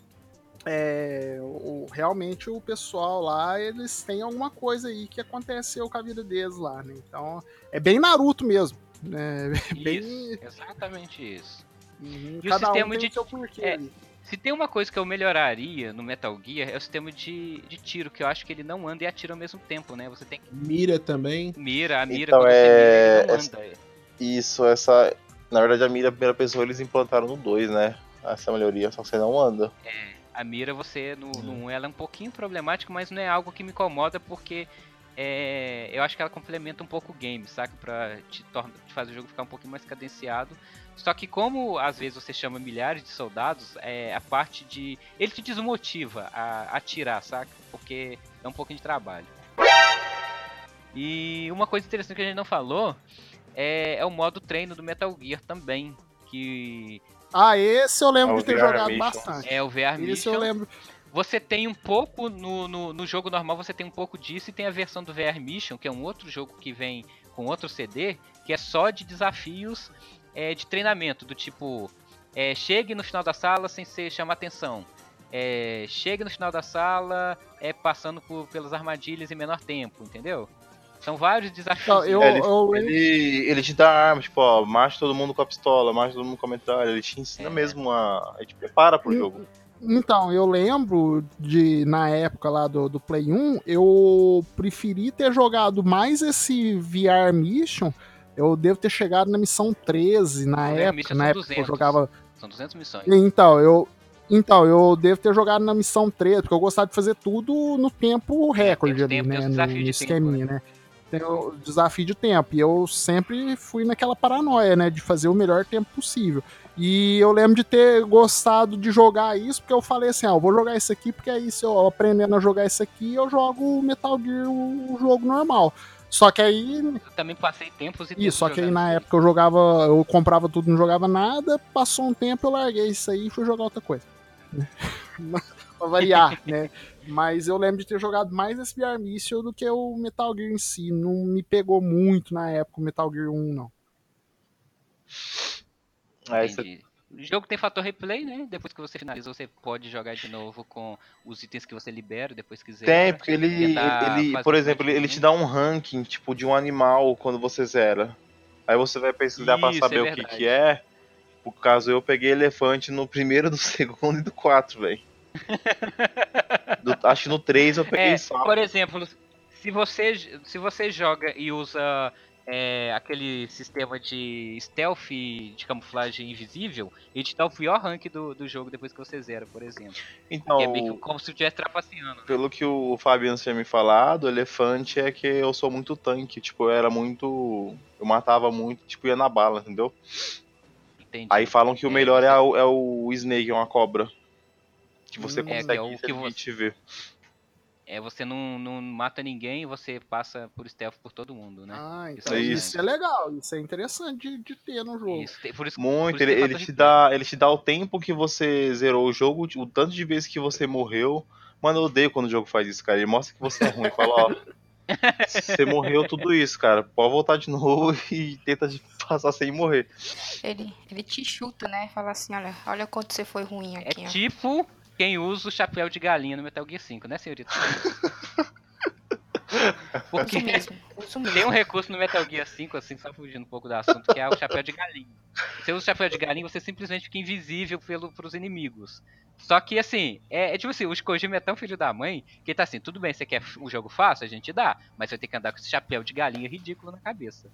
F: É, o, realmente o pessoal lá, eles têm alguma coisa aí que aconteceu com a vida deles lá, né? Então, é bem Naruto mesmo, né? Bem,
A: Isso, exatamente isso.
F: Uhum,
A: E o
F: um
A: sistema
F: tem
A: de-
F: o seu porquê
A: é. Se tem uma coisa que eu melhoraria no Metal Gear é o sistema de, de tiro, que eu acho que ele não anda e atira ao mesmo tempo, né? Você tem que
C: Mira também.
A: mira, a mira
B: Então,
A: quando
B: é-
A: você mira, ele não
B: essa-
A: anda.
B: Isso, essa... Na verdade a mira primeira pessoa eles implantaram no 2, né? Essa melhoria, só que você não anda.
A: A mira você no,
C: Hum.
A: no 1 ela é um pouquinho problemática, mas não é algo que me incomoda porque é, eu acho que ela complementa um pouco o game, saca? Pra te, torna, te fazer o jogo ficar um pouquinho mais cadenciado. Só que como às vezes você chama milhares de soldados, é a parte de. Ele te desmotiva a atirar, saca? Porque é um pouquinho de trabalho. E uma coisa interessante que a gente não falou é, é o modo treino do Metal Gear também. Que
F: Ah, esse eu lembro
B: É
F: de ter
B: VR
F: jogado
B: Mission.
F: bastante.
A: é o VR
F: Esse
A: Mission.
F: eu lembro.
A: Você tem um pouco no, no, no jogo normal, você tem um pouco disso, e tem a versão do VR Mission, que é um outro jogo que vem com outro CD, que é só de desafios é, de treinamento, do tipo, é, chegue no final da sala sem ser chamar atenção. É, chegue no final da sala é, passando por, pelas armadilhas em menor tempo, entendeu? São vários desafios.
F: Não, eu-
B: É, ele,
F: eu-
B: ele, ele te dá arma, tipo, ó, mate todo mundo com a pistola, mate todo mundo com a metralha, ele te ensina
A: É.
B: mesmo a. Ele te prepara pro
F: Hum,
B: jogo.
F: Então, eu lembro de, na época lá do, do Play 1, eu preferi ter jogado mais esse VR Mission. Eu devo ter chegado na missão 13 na
A: VR
F: época. Na época que eu
A: 200.
F: jogava.
A: São 200 missões.
F: Então, eu. Então, eu devo ter jogado na missão 13, porque eu gostava de fazer tudo no tempo recorde
A: tem os
F: ali,
A: tempos, tem
F: né? No,
A: de tempo,
F: esqueminha, né? Tem o desafio de tempo. E eu sempre fui naquela paranoia, né? De fazer o melhor tempo possível. E eu lembro de ter gostado de jogar isso, porque eu falei assim, ah, eu vou jogar isso aqui, porque aí se eu aprendendo a jogar isso aqui, eu jogo Metal Gear, o jogo normal. Só que aí,
A: Eu também passei tempos e tempos
F: isso, só que aí na época eu jogava, eu comprava tudo, não jogava nada, passou um tempo, eu larguei isso aí e fui jogar outra coisa. pra variar, né? Mas eu lembro de ter jogado mais esse VR Mission do que o Metal Gear em si. Não me pegou muito na época o Metal Gear 1, não.
B: Você
A: Entendi. O jogo tem fator replay, né? Depois que você finaliza, você pode jogar de novo com os itens que você libera, depois que zera.
B: Tem, porque ele, ele por exemplo, ele, ele te dá um ranking, tipo, de um animal quando você zera. Aí você vai pesquisar pra
A: Isso,
B: saber
A: é
B: o que que é. Por caso eu peguei elefante no primeiro, do segundo e do 4, velho. Do- Acho que no 3 eu peguei
A: É,
B: sapo.
A: por exemplo, se você, se você joga e usa é, aquele sistema de stealth de camuflagem invisível, ele te dá o pior rank do, do jogo depois que você zera, por exemplo.
B: Então,
A: é meio que como se estivesse trapaceando.
B: pelo que o Fabiano tinha me falado, o elefante é que eu sou muito tanque. Tipo, eu era muito. Eu matava muito, tipo, ia na bala, entendeu?
A: Entendi.
B: Aí falam que o
A: É,
B: melhor é,
A: você-
B: o- é o Snake, é uma cobra. Que você.
A: É,
B: consegue
A: é o
B: ir
A: que você-
B: te ver.
A: É, você não, não mata ninguém, você passa por stealth por todo mundo, né?
F: Ah,
A: Isso
F: então
B: é
F: isso,
B: isso.
F: é legal, isso é interessante de, de ter no jogo.
A: Isso, por isso, por
B: Muito,
A: isso
B: ele, ele te dá, ele te dá o tempo que você zerou o jogo, o tanto de vezes que você morreu. Mano, eu odeio quando o jogo faz isso, cara. Ele mostra que você é ruim. Fala, ó. Você morreu tudo isso, cara. Pode voltar de novo e tenta de passar sem morrer.
D: Ele, ele te chuta, né? Fala assim, olha, olha quanto você foi ruim
A: É
D: aqui, ó.
A: tipo quem usa o chapéu de galinha no Metal Gear 5, né, senhorita? Porque tem um recurso no Metal Gear 5, assim, só fugindo um pouco do assunto, que é o chapéu de galinha. Você usa o chapéu de galinha, você simplesmente fica invisível pelo, pros inimigos. Só que, assim, é, é tipo assim, o Kojima é tão filho da mãe, que ele tá assim, tudo bem, você quer um jogo fácil, a gente dá, mas você vai ter que andar com esse chapéu de galinha ridículo na cabeça.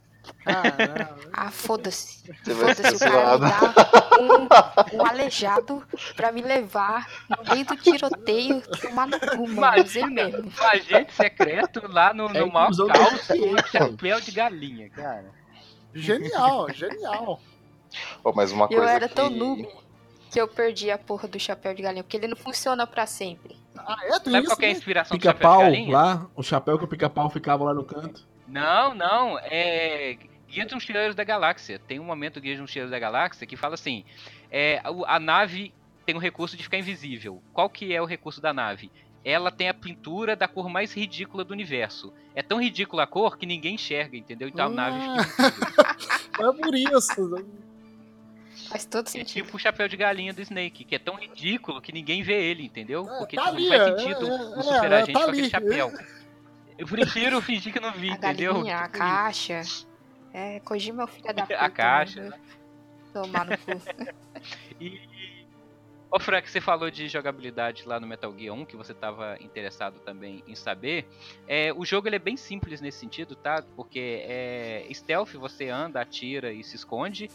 D: Ah, foda-se.
B: Você vai
D: Foda-se,
B: ser
D: o cara me
B: zoado.
D: dá um, um aleijado pra me levar no meio do tiroteio tomar no cu, mano. Mesmo.
A: Um agente secreto lá no,
C: É
A: no maior
C: inclusão
A: caos
C: do
A: com um chapéu de galinha, cara.
F: Genial, genial.
B: Ó, mas uma
D: Eu
B: coisa
D: era tão
B: que-
D: noob que eu perdi a porra do chapéu de galinha, porque ele não funciona pra sempre.
F: Ah, é, tem
A: Sabe
F: isso,
A: qual que é a
F: né?
A: inspiração do chapéu de
C: Pica-pau
A: galinha?
C: lá, o chapéu que o pica-pau ficava lá no canto.
A: Não, não, é Guia dos Mochileiros da Galáxia. Tem um momento do Guia dos Mochileiros da Galáxia que fala assim, é, a nave tem o recurso de ficar invisível. Qual que é o recurso da nave? Ela tem a pintura da cor mais ridícula do universo. É tão ridícula a cor que ninguém enxerga, entendeu? Então a nave fica invisível.
F: É por isso.
D: Faz todo
A: É
D: sentido.
A: tipo o chapéu de galinha do Snake, que é tão ridículo que ninguém vê ele, entendeu?
F: É,
A: Porque
F: tá
A: tipo,
F: ali,
A: não faz
F: é,
A: sentido
F: é,
A: o
F: é,
A: super
F: é,
A: agente
F: tá
A: com aquele chapéu. Eu prefiro fingir que não vi,
D: A
A: entendeu?
D: galinha, a
A: Tipo
D: caixa. É, Kojima é o filho da
A: A
D: puta.
A: caixa.
D: né? Tomar no cu.
A: E. Ô Frank, você falou de jogabilidade lá no Metal Gear 1, que você estava interessado também em saber. É, o jogo ele é bem simples nesse sentido, tá? Porque é stealth, você anda, atira e se esconde.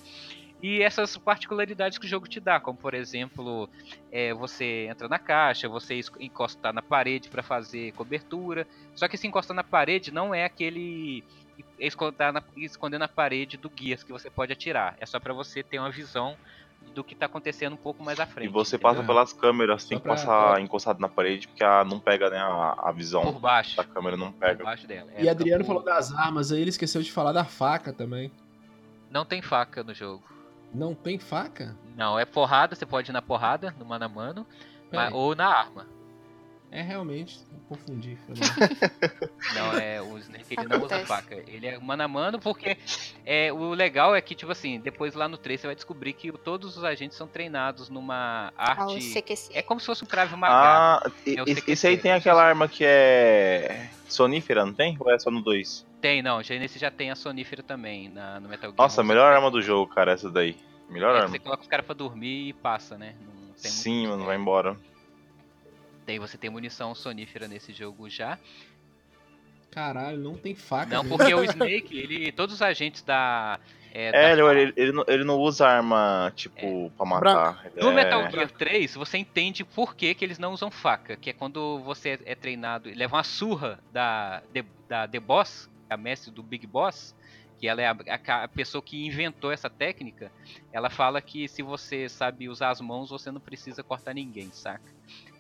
A: E essas particularidades que o jogo te dá, como por exemplo, é, você entra na caixa, você encostar na parede para fazer cobertura. Só que esse encostar na parede não é aquele esconder na, esconder na parede do guias que você pode atirar. É só para você ter uma visão do que tá acontecendo um pouco mais à
B: E
A: frente.
B: você
A: entendeu?
B: passa pelas câmeras, tem que
C: pra-
B: passar encostado na parede, porque a, não pega, né? A, a visão
A: por baixo.
B: da câmera não
A: Por
B: pega.
A: baixo dela. É,
C: E Adriano
A: então,
C: falou das armas aí, ele esqueceu de falar da faca também.
A: Não tem faca no jogo.
C: Não tem faca?
A: Não, é porrada, você pode ir na porrada, no mano a mano, mas- ou na arma.
C: É realmente, confundi.
A: Não, é o Snake ele não usa faca. Ele é mano a mano porque é, o legal é que, tipo assim, depois lá no 3 você vai descobrir que todos os agentes são treinados numa
D: Ah,
A: arte.
D: CQC.
A: É como se fosse um cravo maga.
B: Ah,
A: É
B: esse aí tem aquela arma que é sonífera, não tem? Ou é só no 2?
A: Tem, não, já, nesse já tem a sonífera também na, no Metal Gear.
B: Nossa, melhor arma do jogo, cara, essa daí. Melhor
A: é,
B: arma.
A: Você coloca os caras pra dormir e passa, né? Não tem muito
B: Sim, mano, vai embora.
A: Tem, você tem munição sonífera nesse jogo já.
C: Caralho, não tem faca.
A: Não,
C: mesmo.
A: porque o Snake, ele. Todos os agentes da. É,
B: É,
A: da-
B: ele, ele, ele não, ele não usa arma, tipo, pra matar.
A: No
B: é-
A: Metal Gear 3, você entende por que, que eles não usam faca. Que é quando você é treinado e leva uma surra da, The- da The Boss, a mestre do Big Boss, que ela é a, a- a pessoa que inventou essa técnica. Ela fala que se você sabe usar as mãos, você não precisa cortar ninguém, saca?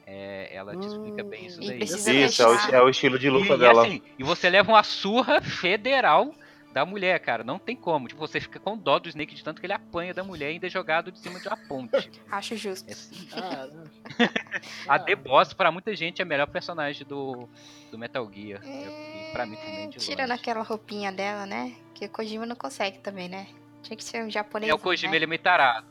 A: É, ela te explica bem isso
D: E
A: daí.
B: Isso, é o, é o estilo de luta
A: e,
B: dela.
A: assim, e você leva uma surra federal da mulher, cara. Não tem como. Tipo, você fica com dó do Snake de tanto que ele apanha da mulher e ainda é jogado de cima de uma ponte.
D: Acho justo.
A: É assim.
F: Caramba.
A: A The Boss, pra muita gente, é a melhor personagem do, do Metal Gear. E pra mim também de
D: Tirando
A: longe.
D: aquela roupinha dela, né? Que o Kojima não consegue também, né? Tinha que ser um japonês.
A: É o Kojima, ele é meio tarado.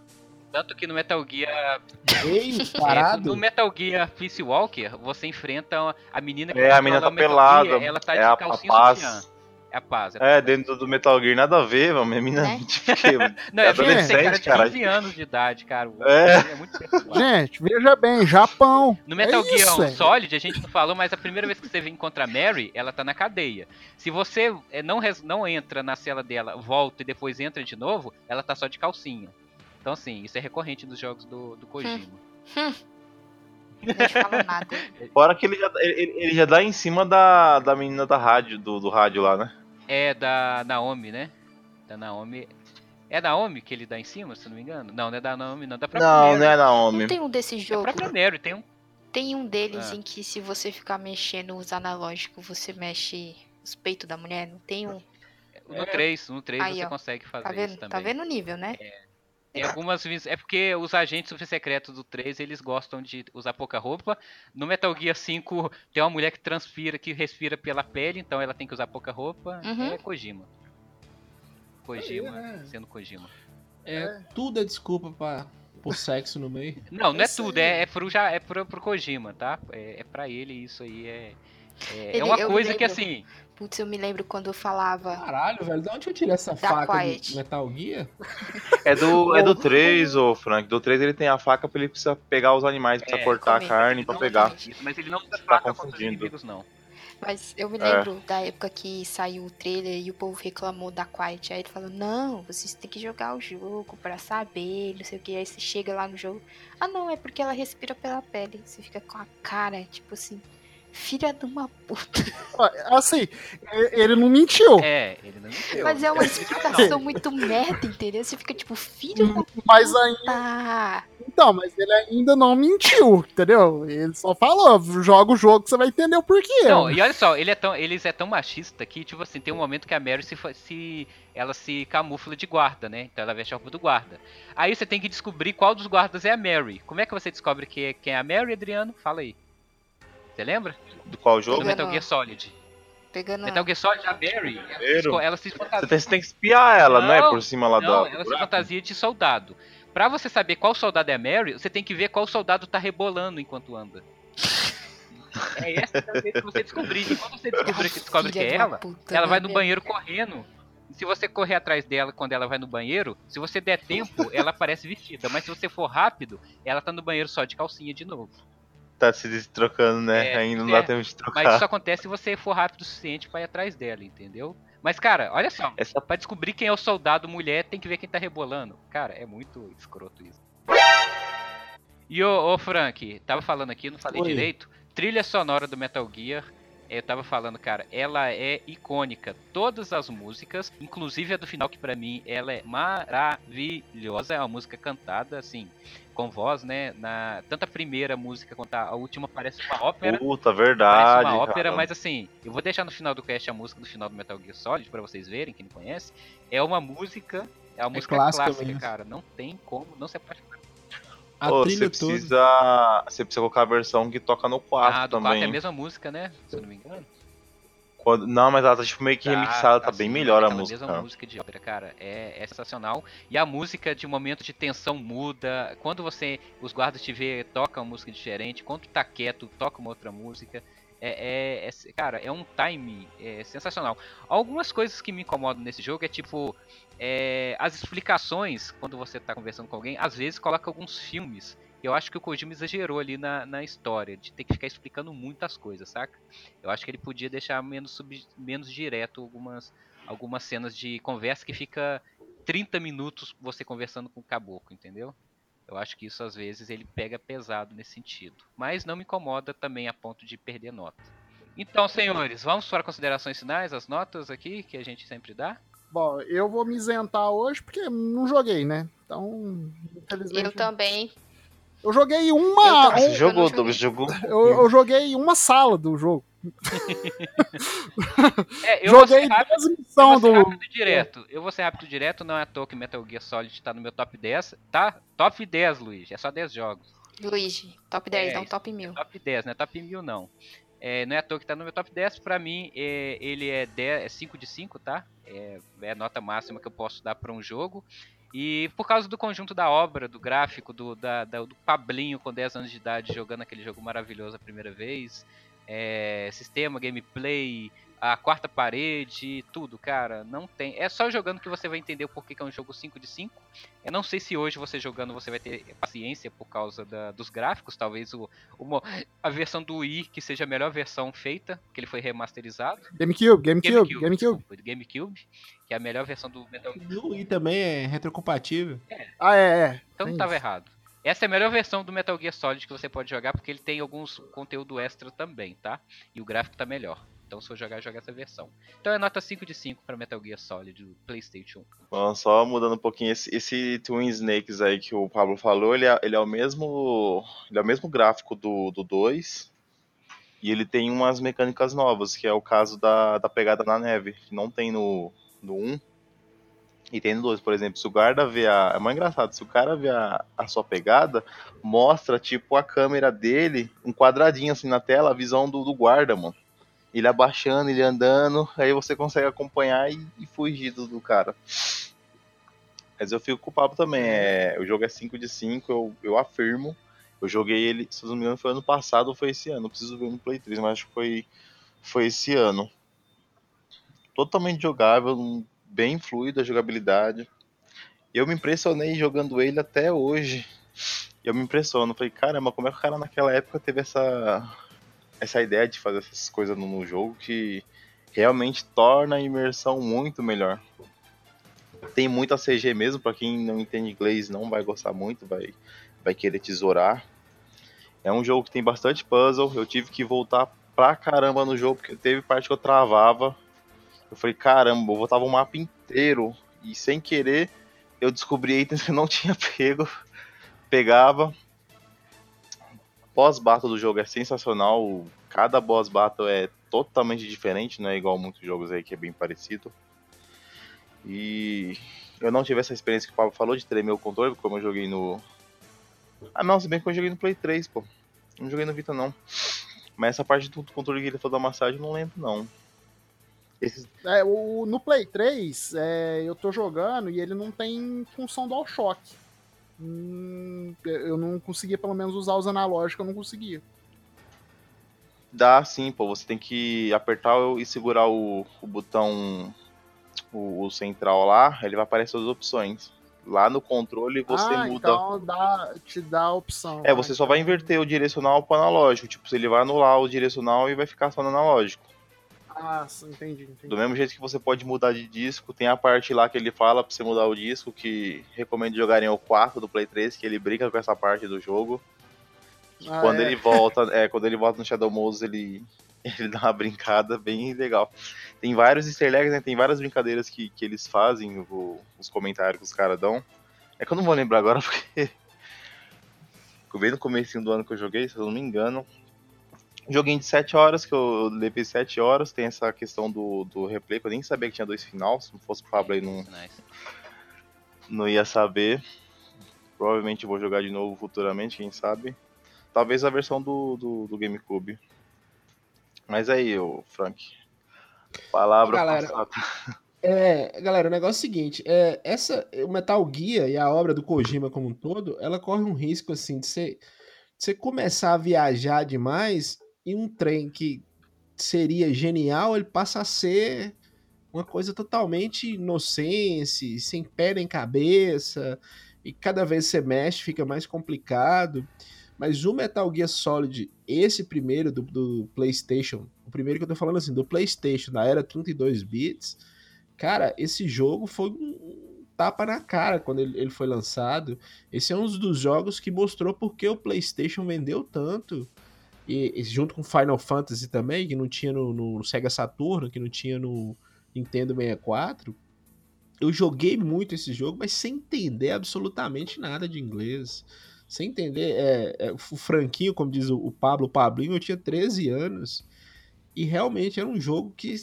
A: Tanto que no Metal Gear.
C: Ei,
A: é,
C: parado.
A: no Metal Gear Peace Walker, você enfrenta a menina que
B: É, a menina tá
A: Metal Gear,
B: pelada.
A: Ela tá
B: é
A: de
B: a, a
A: calcinha
B: paz.
A: É a paz. a
B: É,
A: paz.
B: dentro do Metal Gear, nada a ver, mano. Minha menina
D: Né?
B: tipo,
A: Não, é
B: adolescente,
A: cara de
B: cara.
A: 15 anos de idade, cara.
B: É.
A: É muito.
F: Gente, veja bem, Japão.
A: No Metal
F: É
A: Gear
F: isso, é.
A: Solid, a gente não falou, mas a primeira vez que você encontra a Mary, ela tá na cadeia. Se você é, não, não entra na cela dela, volta e depois entra de novo, ela tá só de calcinha. Então, assim, isso é recorrente nos jogos do, do Kojima.
D: Falar nada.
B: Fora que ele já, ele, ele já dá em cima da, da menina da rádio, do, do rádio lá, né?
A: É da Naomi, né? Da Naomi. É da Naomi que ele dá em cima, se eu não me engano? Não, não é da Naomi, não. Da própria
B: Não,
A: Mary.
B: não é Naomi.
D: Não tem um desse
A: Da
D: jogo.
A: própria Mary, tem um.
D: Tem um deles
A: Ah.
D: em que se você ficar mexendo os analógicos, você mexe os peitos da mulher. Não tem um.
A: No 3, no 3
D: Aí,
A: você
D: ó.
A: consegue fazer
D: Tá
A: isso
D: vendo?
A: também.
D: Tá vendo o nível, né?
A: Tem algumas É porque os agentes secretos do 3 eles gostam de usar pouca roupa. No Metal Gear 5 tem uma mulher que transpira, que respira pela pele, então ela tem que usar pouca roupa.
D: Uhum.
A: É Kojima. Kojima,
C: É.
A: sendo Kojima.
C: É, tudo é desculpa pra, por sexo no meio.
A: Não, não é tudo, é, é, pro, já, é pro, pro Kojima, tá? É, é pra ele isso aí, é. É, é
D: Ele-
A: uma
D: eu me
A: coisa que
D: lembro-
A: assim.
D: Putz, eu me lembro quando eu falava.
C: Caralho, velho, de onde eu tirei essa
D: Da
C: faca
D: Quiet.
C: do Metal Gear?
B: É do, é do 3, ô Frank. Do 3 ele tem a faca pra ele precisa pegar os animais, precisa
A: É,
B: cortar a
D: comer.
B: carne pra
A: não
B: pegar.
A: mas ele não usa
B: Tá confundindo.
A: inimigos, não.
D: Mas eu me
B: É.
D: lembro da época que saiu o trailer e o povo reclamou da Quiet. Aí ele falou: Não, vocês têm que jogar o jogo pra saber, não sei o que. Aí você chega lá no jogo. Ah, não, é porque ela respira pela pele. Você fica com a cara, tipo assim. Filha de uma puta.
F: Assim, ele não mentiu.
A: É, ele não entendeu.
D: Mas é uma explicação muito merda, entendeu? Você fica tipo, filha da
F: Mas ainda.
D: puta.
F: Então, mas ele ainda não mentiu, entendeu? Ele só falou, joga o jogo que você vai entender o porquê.
A: Não, e olha só, ele é tão, eles é tão machista que, tipo assim, tem um momento que a Mary se, se ela se camufla de guarda, né? Então ela veste a roupa do guarda. Aí você tem que descobrir qual dos guardas é a Mary. Como é que você descobre que é, quem é a Mary, Adriano? Fala aí. Você lembra?
B: Do qual
A: Do
B: jogo?
D: Pegando-
A: Metal Gear Solid.
D: Pegando.
A: Metal Gear Solid, a Mary, ela, ela se
B: Você
A: fantasia.
B: tem, você tem que espiar ela, não, é?
A: Não,
B: Por cima lá
A: Não,
B: da.
A: ela se fantasia de soldado. Pra você saber qual soldado é a Mary, você tem que ver qual soldado tá rebolando enquanto anda. É essa que vez que você descobrir. E quando você descobrir que descobre que é ela,
D: puta,
A: ela
D: né,
A: vai no banheiro correndo. E se você correr atrás dela quando ela vai no banheiro, se você der tempo, ela aparece vestida. Mas se você for rápido, ela tá no banheiro só de calcinha de novo.
B: Tá se trocando, né?
A: É,
B: Ainda não
A: é.
B: dá tempo de trocar.
A: Mas isso acontece se você for rápido o suficiente pra ir atrás dela, entendeu? Mas, cara, olha só.
B: Essa
A: Pra descobrir quem é o soldado mulher, tem que ver quem tá rebolando. Cara, é muito escroto isso. E ô, ô Frank, tava falando aqui, não falei
C: Oi.
A: direito. Trilha sonora do Metal Gear. Eu tava falando, cara, ela é icônica. Todas as músicas, inclusive a do final, que pra mim ela é maravilhosa. É uma música cantada, assim, com voz, né? Na, tanto a primeira música quanto a última parece uma ópera.
B: puta,
A: Parece
B: verdade.
A: uma ópera,
B: cara.
A: mas assim, eu vou deixar no final do cast a música do final do Metal Gear Solid pra vocês verem, quem não conhece. É uma música, é uma música
C: clássica
A: clássica, cara. Não tem como não se apaixonar.
C: A
B: Ô,
C: trilha
B: você
C: toda.
B: precisa. Você precisa colocar a versão que toca no 4
A: Ah, do 4
B: também.
A: é a mesma música, né? Se eu não me engano.
B: Quando- Não, mas ela tá tipo, meio que remixada, tá,
A: assim,
B: bem melhor a música.
A: mesma música de ópera, cara, é, é sensacional. E a música de momento de tensão muda. Quando você, os guardas te vê, toca uma música diferente. Quando tá quieto, toca uma outra música. É, é- é- cara, é um time é, sensacional. Algumas coisas que me incomodam nesse jogo é tipo é, as explicações quando você tá conversando com alguém. Às vezes coloca alguns filmes. Eu acho que o Kojima exagerou ali na, na história, de ter que ficar explicando muitas coisas, saca? Eu acho que ele podia deixar menos, sub, menos direto algumas, algumas cenas de conversa que fica 30 minutos você conversando com o caboclo, entendeu? Eu acho que isso às vezes ele pega pesado nesse sentido. Mas não me incomoda também a ponto de perder nota. Então, senhores, vamos para considerações finais, as notas aqui que a gente sempre dá?
F: Bom, eu vou me isentar hoje porque não joguei, né? Então, infelizmente.
D: Eu também.
F: Eu joguei uma.
D: eu
B: jogou,
D: não
B: Douglas, jogou.
F: Eu, eu joguei uma sala do jogo.
A: É, eu
F: joguei
A: rápido,
F: 10
A: eu
F: missões
A: vou ser
F: do.
A: rápido direto. Eu vou ser rápido direto, não é à toa que Metal Gear Solid tá no meu top 10. Tá? Top 10, Luiz. É só 10 jogos.
D: Luigi, top 10,
A: É,
D: não top 1000.
A: Top 10, né? Top 1000 não. É, não é à toa que tá no meu top 10, pra mim é, ele é, 10, é 5 de 5, tá? É, é a nota máxima que eu posso dar pra um jogo. E por causa do conjunto da obra, do gráfico, do, da, da, do Pablinho com 10 anos de idade jogando aquele jogo maravilhoso a primeira vez, é, sistema, gameplay, a quarta parede, tudo, cara, não tem. É só jogando que você vai entender o porquê que é um jogo 5 de 5. Eu não sei se hoje você jogando você vai ter paciência por causa da, dos gráficos, talvez o, o, a versão do Wii que seja a melhor versão feita, que ele foi remasterizado.
F: GameCube, GameCube, GameCube.
A: GameCube, desculpa, GameCube que é a melhor versão do Metal
C: Gear. O Wii também é retrocompatível.
F: É. Ah, é, é.
A: Então não estava errado. Essa é a melhor versão do Metal Gear Solid que você pode jogar, porque ele tem alguns conteúdo extra também, tá? E o gráfico tá melhor. Então, se eu jogar, joga essa versão. Então, é nota 5 de 5 para Metal Gear Solid do PlayStation 1.
B: Bom, só mudando um pouquinho, esse, esse Twin Snakes aí que o Pablo falou, ele é, ele é o mesmo ele é o mesmo gráfico do, do 2. E ele tem umas mecânicas novas, que é o caso da, da pegada na neve, que não tem no, no 1. E tem 2, por exemplo, se o guarda vê a. É mais engraçado, se o cara vê a, a sua pegada, mostra, tipo, a câmera dele, um quadradinho assim na tela, a visão do, do guarda, mano ele abaixando, ele andando, aí você consegue acompanhar e, e fugir do, do, cara. Mas eu fico culpado também. É, o jogo é 5 de 5, eu, eu afirmo. Eu joguei ele, se não me engano, foi ano passado ou foi esse ano. Eu preciso ver no Play 3, mas acho que foi, foi esse ano. Totalmente jogável, bem fluido a jogabilidade. Eu me impressionei jogando ele até hoje. Eu me impressiono. Falei, caramba, como é que o cara naquela época teve essa essa ideia de fazer essas coisas no, no jogo que realmente torna a imersão muito melhor. Tem muita CG mesmo, para quem não entende inglês não vai gostar muito, vai, vai querer tesourar. É um jogo que tem bastante puzzle, eu tive que voltar pra caramba no jogo, porque teve parte que eu travava. Eu falei, caramba, eu voltava o mapa inteiro, e sem querer eu descobri itens que eu não tinha pego, pegava, boss battle do jogo é sensacional. Cada boss battle é totalmente diferente, não é igual muitos jogos aí que é bem parecido. E eu não tive essa experiência que o Pablo falou de tremer o controle, como eu joguei no. Ah, não, se bem que eu joguei no Play 3, pô. Não joguei no Vita, não. Mas essa parte do controle que ele falou da massagem, eu não lembro, não.
F: Esse... É, o, no Play 3, é, eu tô jogando e ele não tem função DualShock. Hum, eu não conseguia pelo menos usar os analógicos, eu não conseguia.
B: Dá sim, pô. Você tem que apertar e segurar o, o botão o, o, central lá, ele vai aparecer as opções. Lá no controle você
F: ah,
B: muda.
F: Então dá, te dá a opção.
B: É, você só vai inverter o direcional para analógico. Tipo, ele vai anular o direcional e vai ficar só no analógico.
F: Ah, entendi, entendi.
B: Do mesmo jeito que você pode mudar de disco, tem a parte lá que ele fala pra você mudar o disco, que recomendo jogarem o 4 do Play 3, que ele brinca com essa parte do jogo. Ah, quando é? ele volta, é, quando ele volta no Shadow Moses, ele, ele dá uma brincada bem legal. Tem vários easter eggs, né? Tem várias brincadeiras que, que eles fazem, o, os comentários que os caras dão. É que eu não vou lembrar agora porque. Bem no começo do ano que eu joguei, se eu não me engano, Joguinho de 7 horas, que eu levei 7 horas, tem essa questão do, do replay, que eu nem sabia que tinha dois finais, se não fosse o Pablo aí não, nice. não ia saber. Provavelmente vou jogar de novo futuramente, quem sabe. Talvez a versão do, do, do GameCube. Mas aí, o Frank. Palavra
C: galera, passada. É, galera, o negócio é o seguinte, é, essa, o Metal Gear e a obra do Kojima como um todo, ela corre um risco assim de ser de você começar a viajar demais e um trem que seria genial, ele passa a ser uma coisa totalmente inocente, sem pé nem cabeça, e cada vez você mexe fica mais complicado. Mas o Metal Gear Solid, esse primeiro do, do, PlayStation, o primeiro que eu tô falando assim, do PlayStation, da era 32 bits, cara, esse jogo foi um tapa na cara quando ele, ele foi lançado. Esse é um dos jogos que mostrou porque o PlayStation vendeu tanto e, junto com Final Fantasy também, que não tinha no, no, Sega Saturn, que não tinha no Nintendo 64. Eu joguei muito esse jogo, mas sem entender absolutamente nada de inglês. Sem entender. É, é, o Franquinho, como diz o, o Pablo o Pablinho, eu tinha 13 anos. E realmente era um jogo que,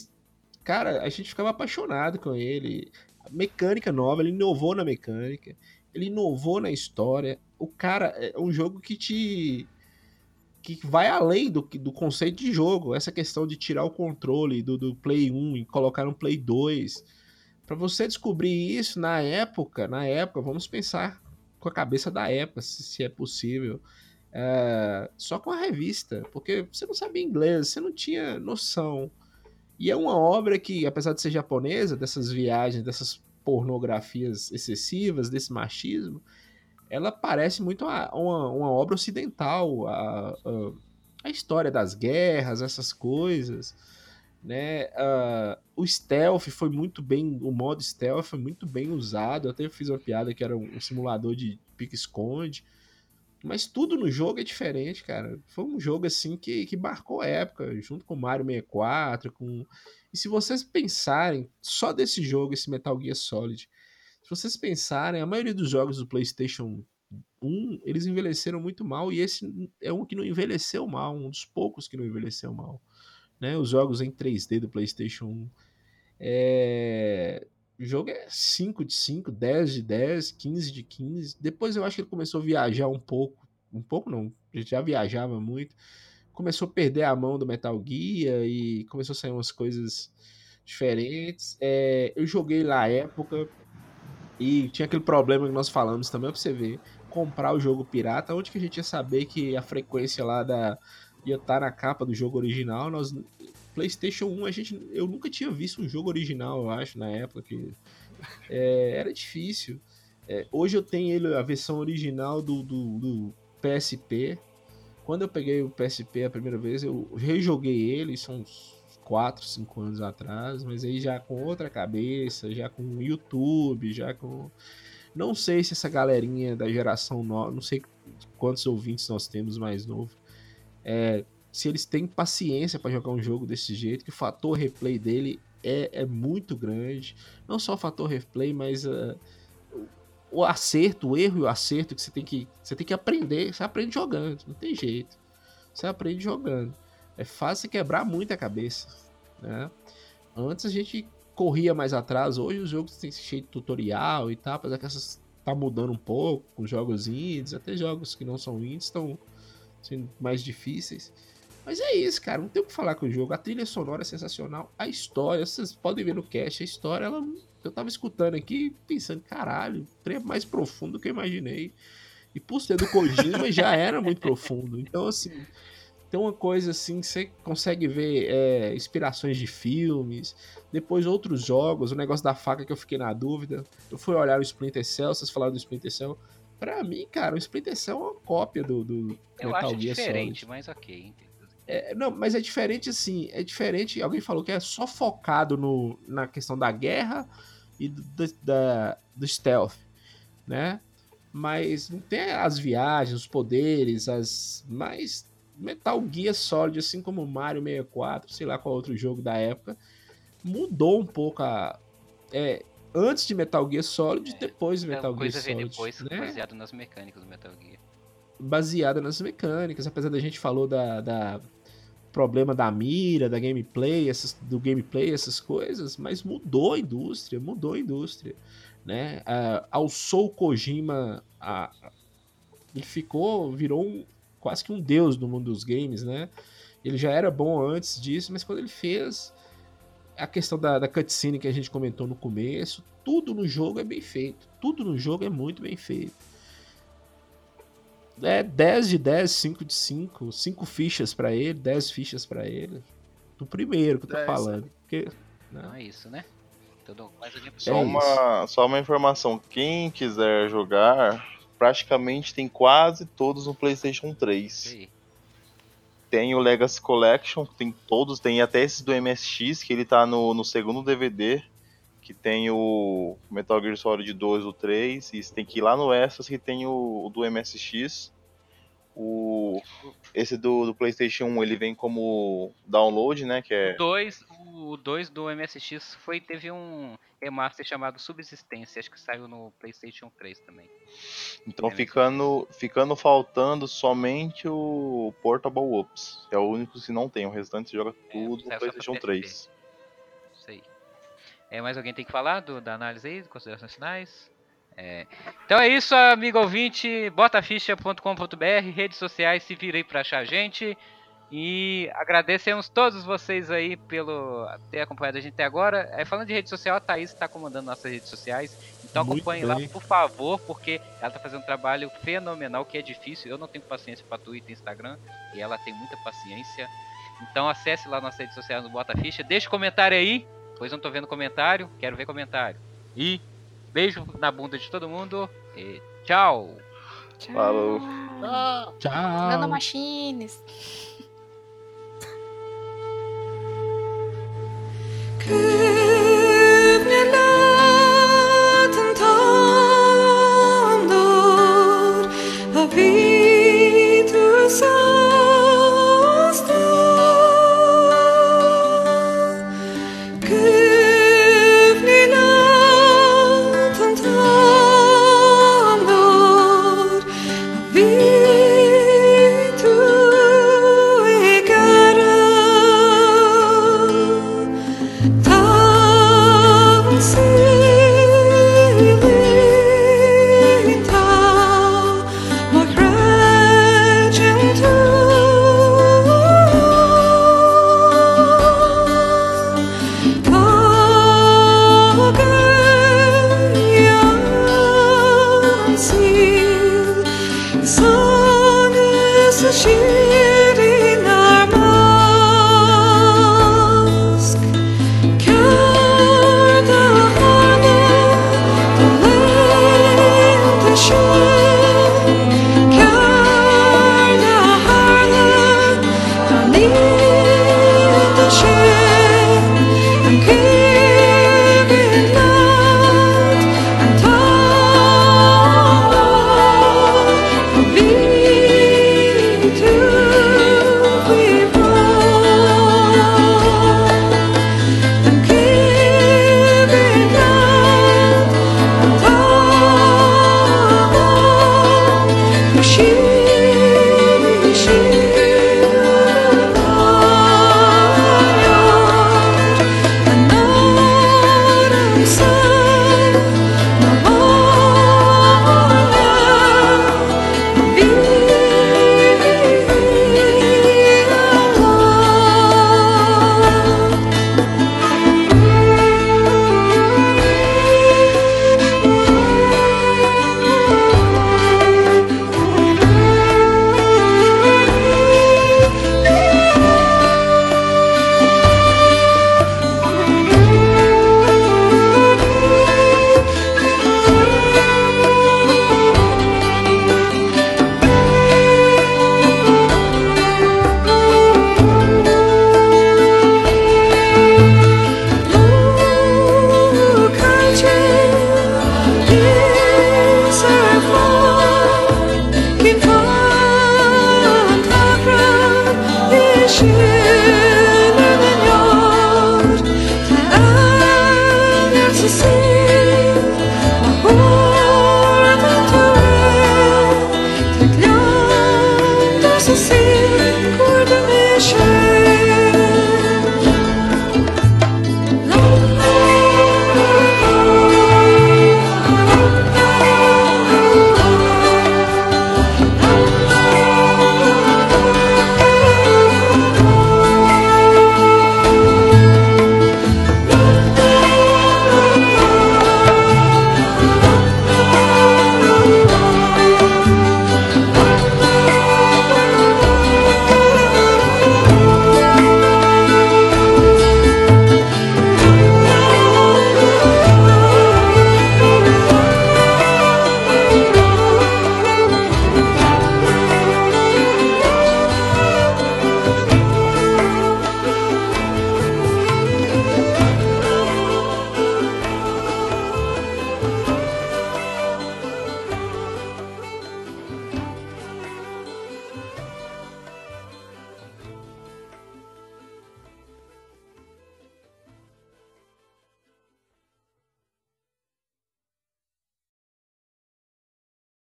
C: cara, a gente ficava apaixonado com ele. A mecânica nova, ele inovou na mecânica, ele inovou na história. O cara é um jogo que te que vai além do, do conceito de jogo. Essa questão de tirar o controle do, do Play 1 e colocar no Play 2. Para você descobrir isso na época, na época, vamos pensar com a cabeça da época, se, se é possível. É, só com a revista, porque você não sabia inglês, você não tinha noção. E é uma obra que, apesar de ser japonesa, dessas viagens, dessas pornografias excessivas, desse machismo, ela parece muito uma, uma, uma obra ocidental. A, a, a, história das guerras, essas coisas. Né? Uh, o stealth foi muito bem, o modo stealth foi muito bem usado. Eu até fiz uma piada que era um, simulador de pique-esconde. Mas tudo no jogo é diferente, cara. Foi um jogo assim que, que marcou a época, junto com Mario 64, com. E se vocês pensarem só desse jogo, esse Metal Gear Solid, se vocês pensarem, a maioria dos jogos do PlayStation 1, eles envelheceram muito mal e esse é um que não envelheceu mal, um dos poucos que não envelheceu mal. Né? Os jogos em 3D do PlayStation 1. É... O jogo é 5 de 5, 10 de 10, 15 de 15. Depois eu acho que ele começou a viajar um pouco. Um pouco não, ele já viajava muito. Começou a perder a mão do Metal Gear e começou a sair umas coisas diferentes. É, eu joguei lá época, e tinha aquele problema que nós falamos também, pra você ver. Comprar o jogo pirata, onde que a gente ia saber que a frequência lá da. ia estar tá na capa do jogo original. Nós. PlayStation 1, a gente, eu nunca tinha visto um jogo original, eu acho, na época. que é, Era difícil. É, hoje eu tenho ele, a versão original do, do, do PSP. Quando eu peguei o PSP a primeira vez, eu rejoguei ele, são uns 4, 5 anos atrás, mas aí já com outra cabeça, já com YouTube, já com. Não sei se essa galerinha da geração nova, não sei quantos ouvintes nós temos mais novo, é, se eles têm paciência para jogar um jogo desse jeito, que o fator replay dele é, é muito grande. Não só o fator replay, mas uh, o acerto, o erro e o acerto que você tem que, você tem que aprender. Você aprende jogando, não tem jeito. Você aprende jogando é fácil quebrar muita cabeça, né? Antes a gente corria mais atrás, hoje os jogos têm cheio de tutorial e tal, apesar que essas tá mudando um pouco, com jogos indies, até jogos que não são indies estão sendo mais difíceis. Mas é isso, cara, não tem o que falar com o jogo. A trilha sonora é sensacional, a história, vocês podem ver no cast, a história, ela, eu tava escutando aqui pensando, caralho, é mais profundo do que eu imaginei. E por ser do Kojima já era muito profundo. Então, assim, tem uma coisa assim você consegue ver é, inspirações de filmes, depois outros jogos, o negócio da faca que eu fiquei na dúvida. Eu fui olhar o Splinter Cell, vocês falaram do Splinter Cell. Pra mim, cara, o Splinter Cell é uma cópia do, do
A: eu Metal acho Gear diferente, Solid. mas ok.
C: É, não, mas é diferente assim, é diferente. Alguém falou que é só focado no, na questão da guerra e do, da, do stealth, né? Mas não tem as viagens, os poderes, as. Mas Metal Gear Solid, assim como Mario 64, sei lá qual outro jogo da época, mudou um pouco a. É, antes de Metal Gear Solid, é, depois de Metal Gear Solid.
A: depois, né? baseado nas mecânicas do Metal Gear.
C: Baseada nas mecânicas, apesar da gente falou da, da problema da mira, da gameplay, essas, do gameplay, essas coisas, mas mudou a indústria, mudou a indústria, né? Uh, ao Soul Kojima, a, ele ficou, virou um, quase que um deus do mundo dos games, né? Ele já era bom antes disso, mas quando ele fez a questão da, da cutscene que a gente comentou no começo, tudo no jogo é bem feito. Tudo no jogo é muito bem feito. É 10 de 10, 5 de 5, 5 fichas para ele, 10 fichas para ele. Do primeiro que eu tô 10. falando. Porque,
A: né? Não é isso, né? Tudo mais
B: só, é uma, só uma informação: quem quiser jogar, praticamente tem quase todos no PlayStation 3. Sim. Tem o Legacy Collection, tem todos, tem até esses do MSX, que ele tá no, no segundo DVD, que tem o Metal Gear Solid 2 do 3, e tem que ir lá no Extras que tem o, o do MSX. O, esse do, do, PlayStation 1 ele vem como download, né? Que é...
A: O 2 o 2 do MSX foi, teve um remaster chamado Subsistência, acho que saiu no PlayStation 3 também.
B: Então ficando, ficando faltando somente o Portable Ops. É o único que não tem, o restante você joga é, tudo é, no PlayStation 3. Isso
A: aí. É, mais alguém tem que falar do, da análise aí, considerações finais? É, Então é isso, amigo ouvinte. Botaficha.com.br, redes sociais, se virem pra achar a gente. E agradecemos todos vocês aí pelo ter acompanhado a gente até agora. É, falando de rede social, a Thaís está comandando nossas redes sociais. Então acompanhe lá, por favor, porque ela tá fazendo um trabalho fenomenal, que é difícil. Eu não tenho paciência para Twitter e Instagram, e ela tem muita paciência. Então acesse lá nossa rede social no Bota Ficha. Deixa comentário aí, pois eu não tô vendo comentário. Quero ver comentário. E beijo na bunda de todo mundo. E tchau!
D: Tchau.
B: Falou.
C: Tchau.
D: Nanomachines.
H: 그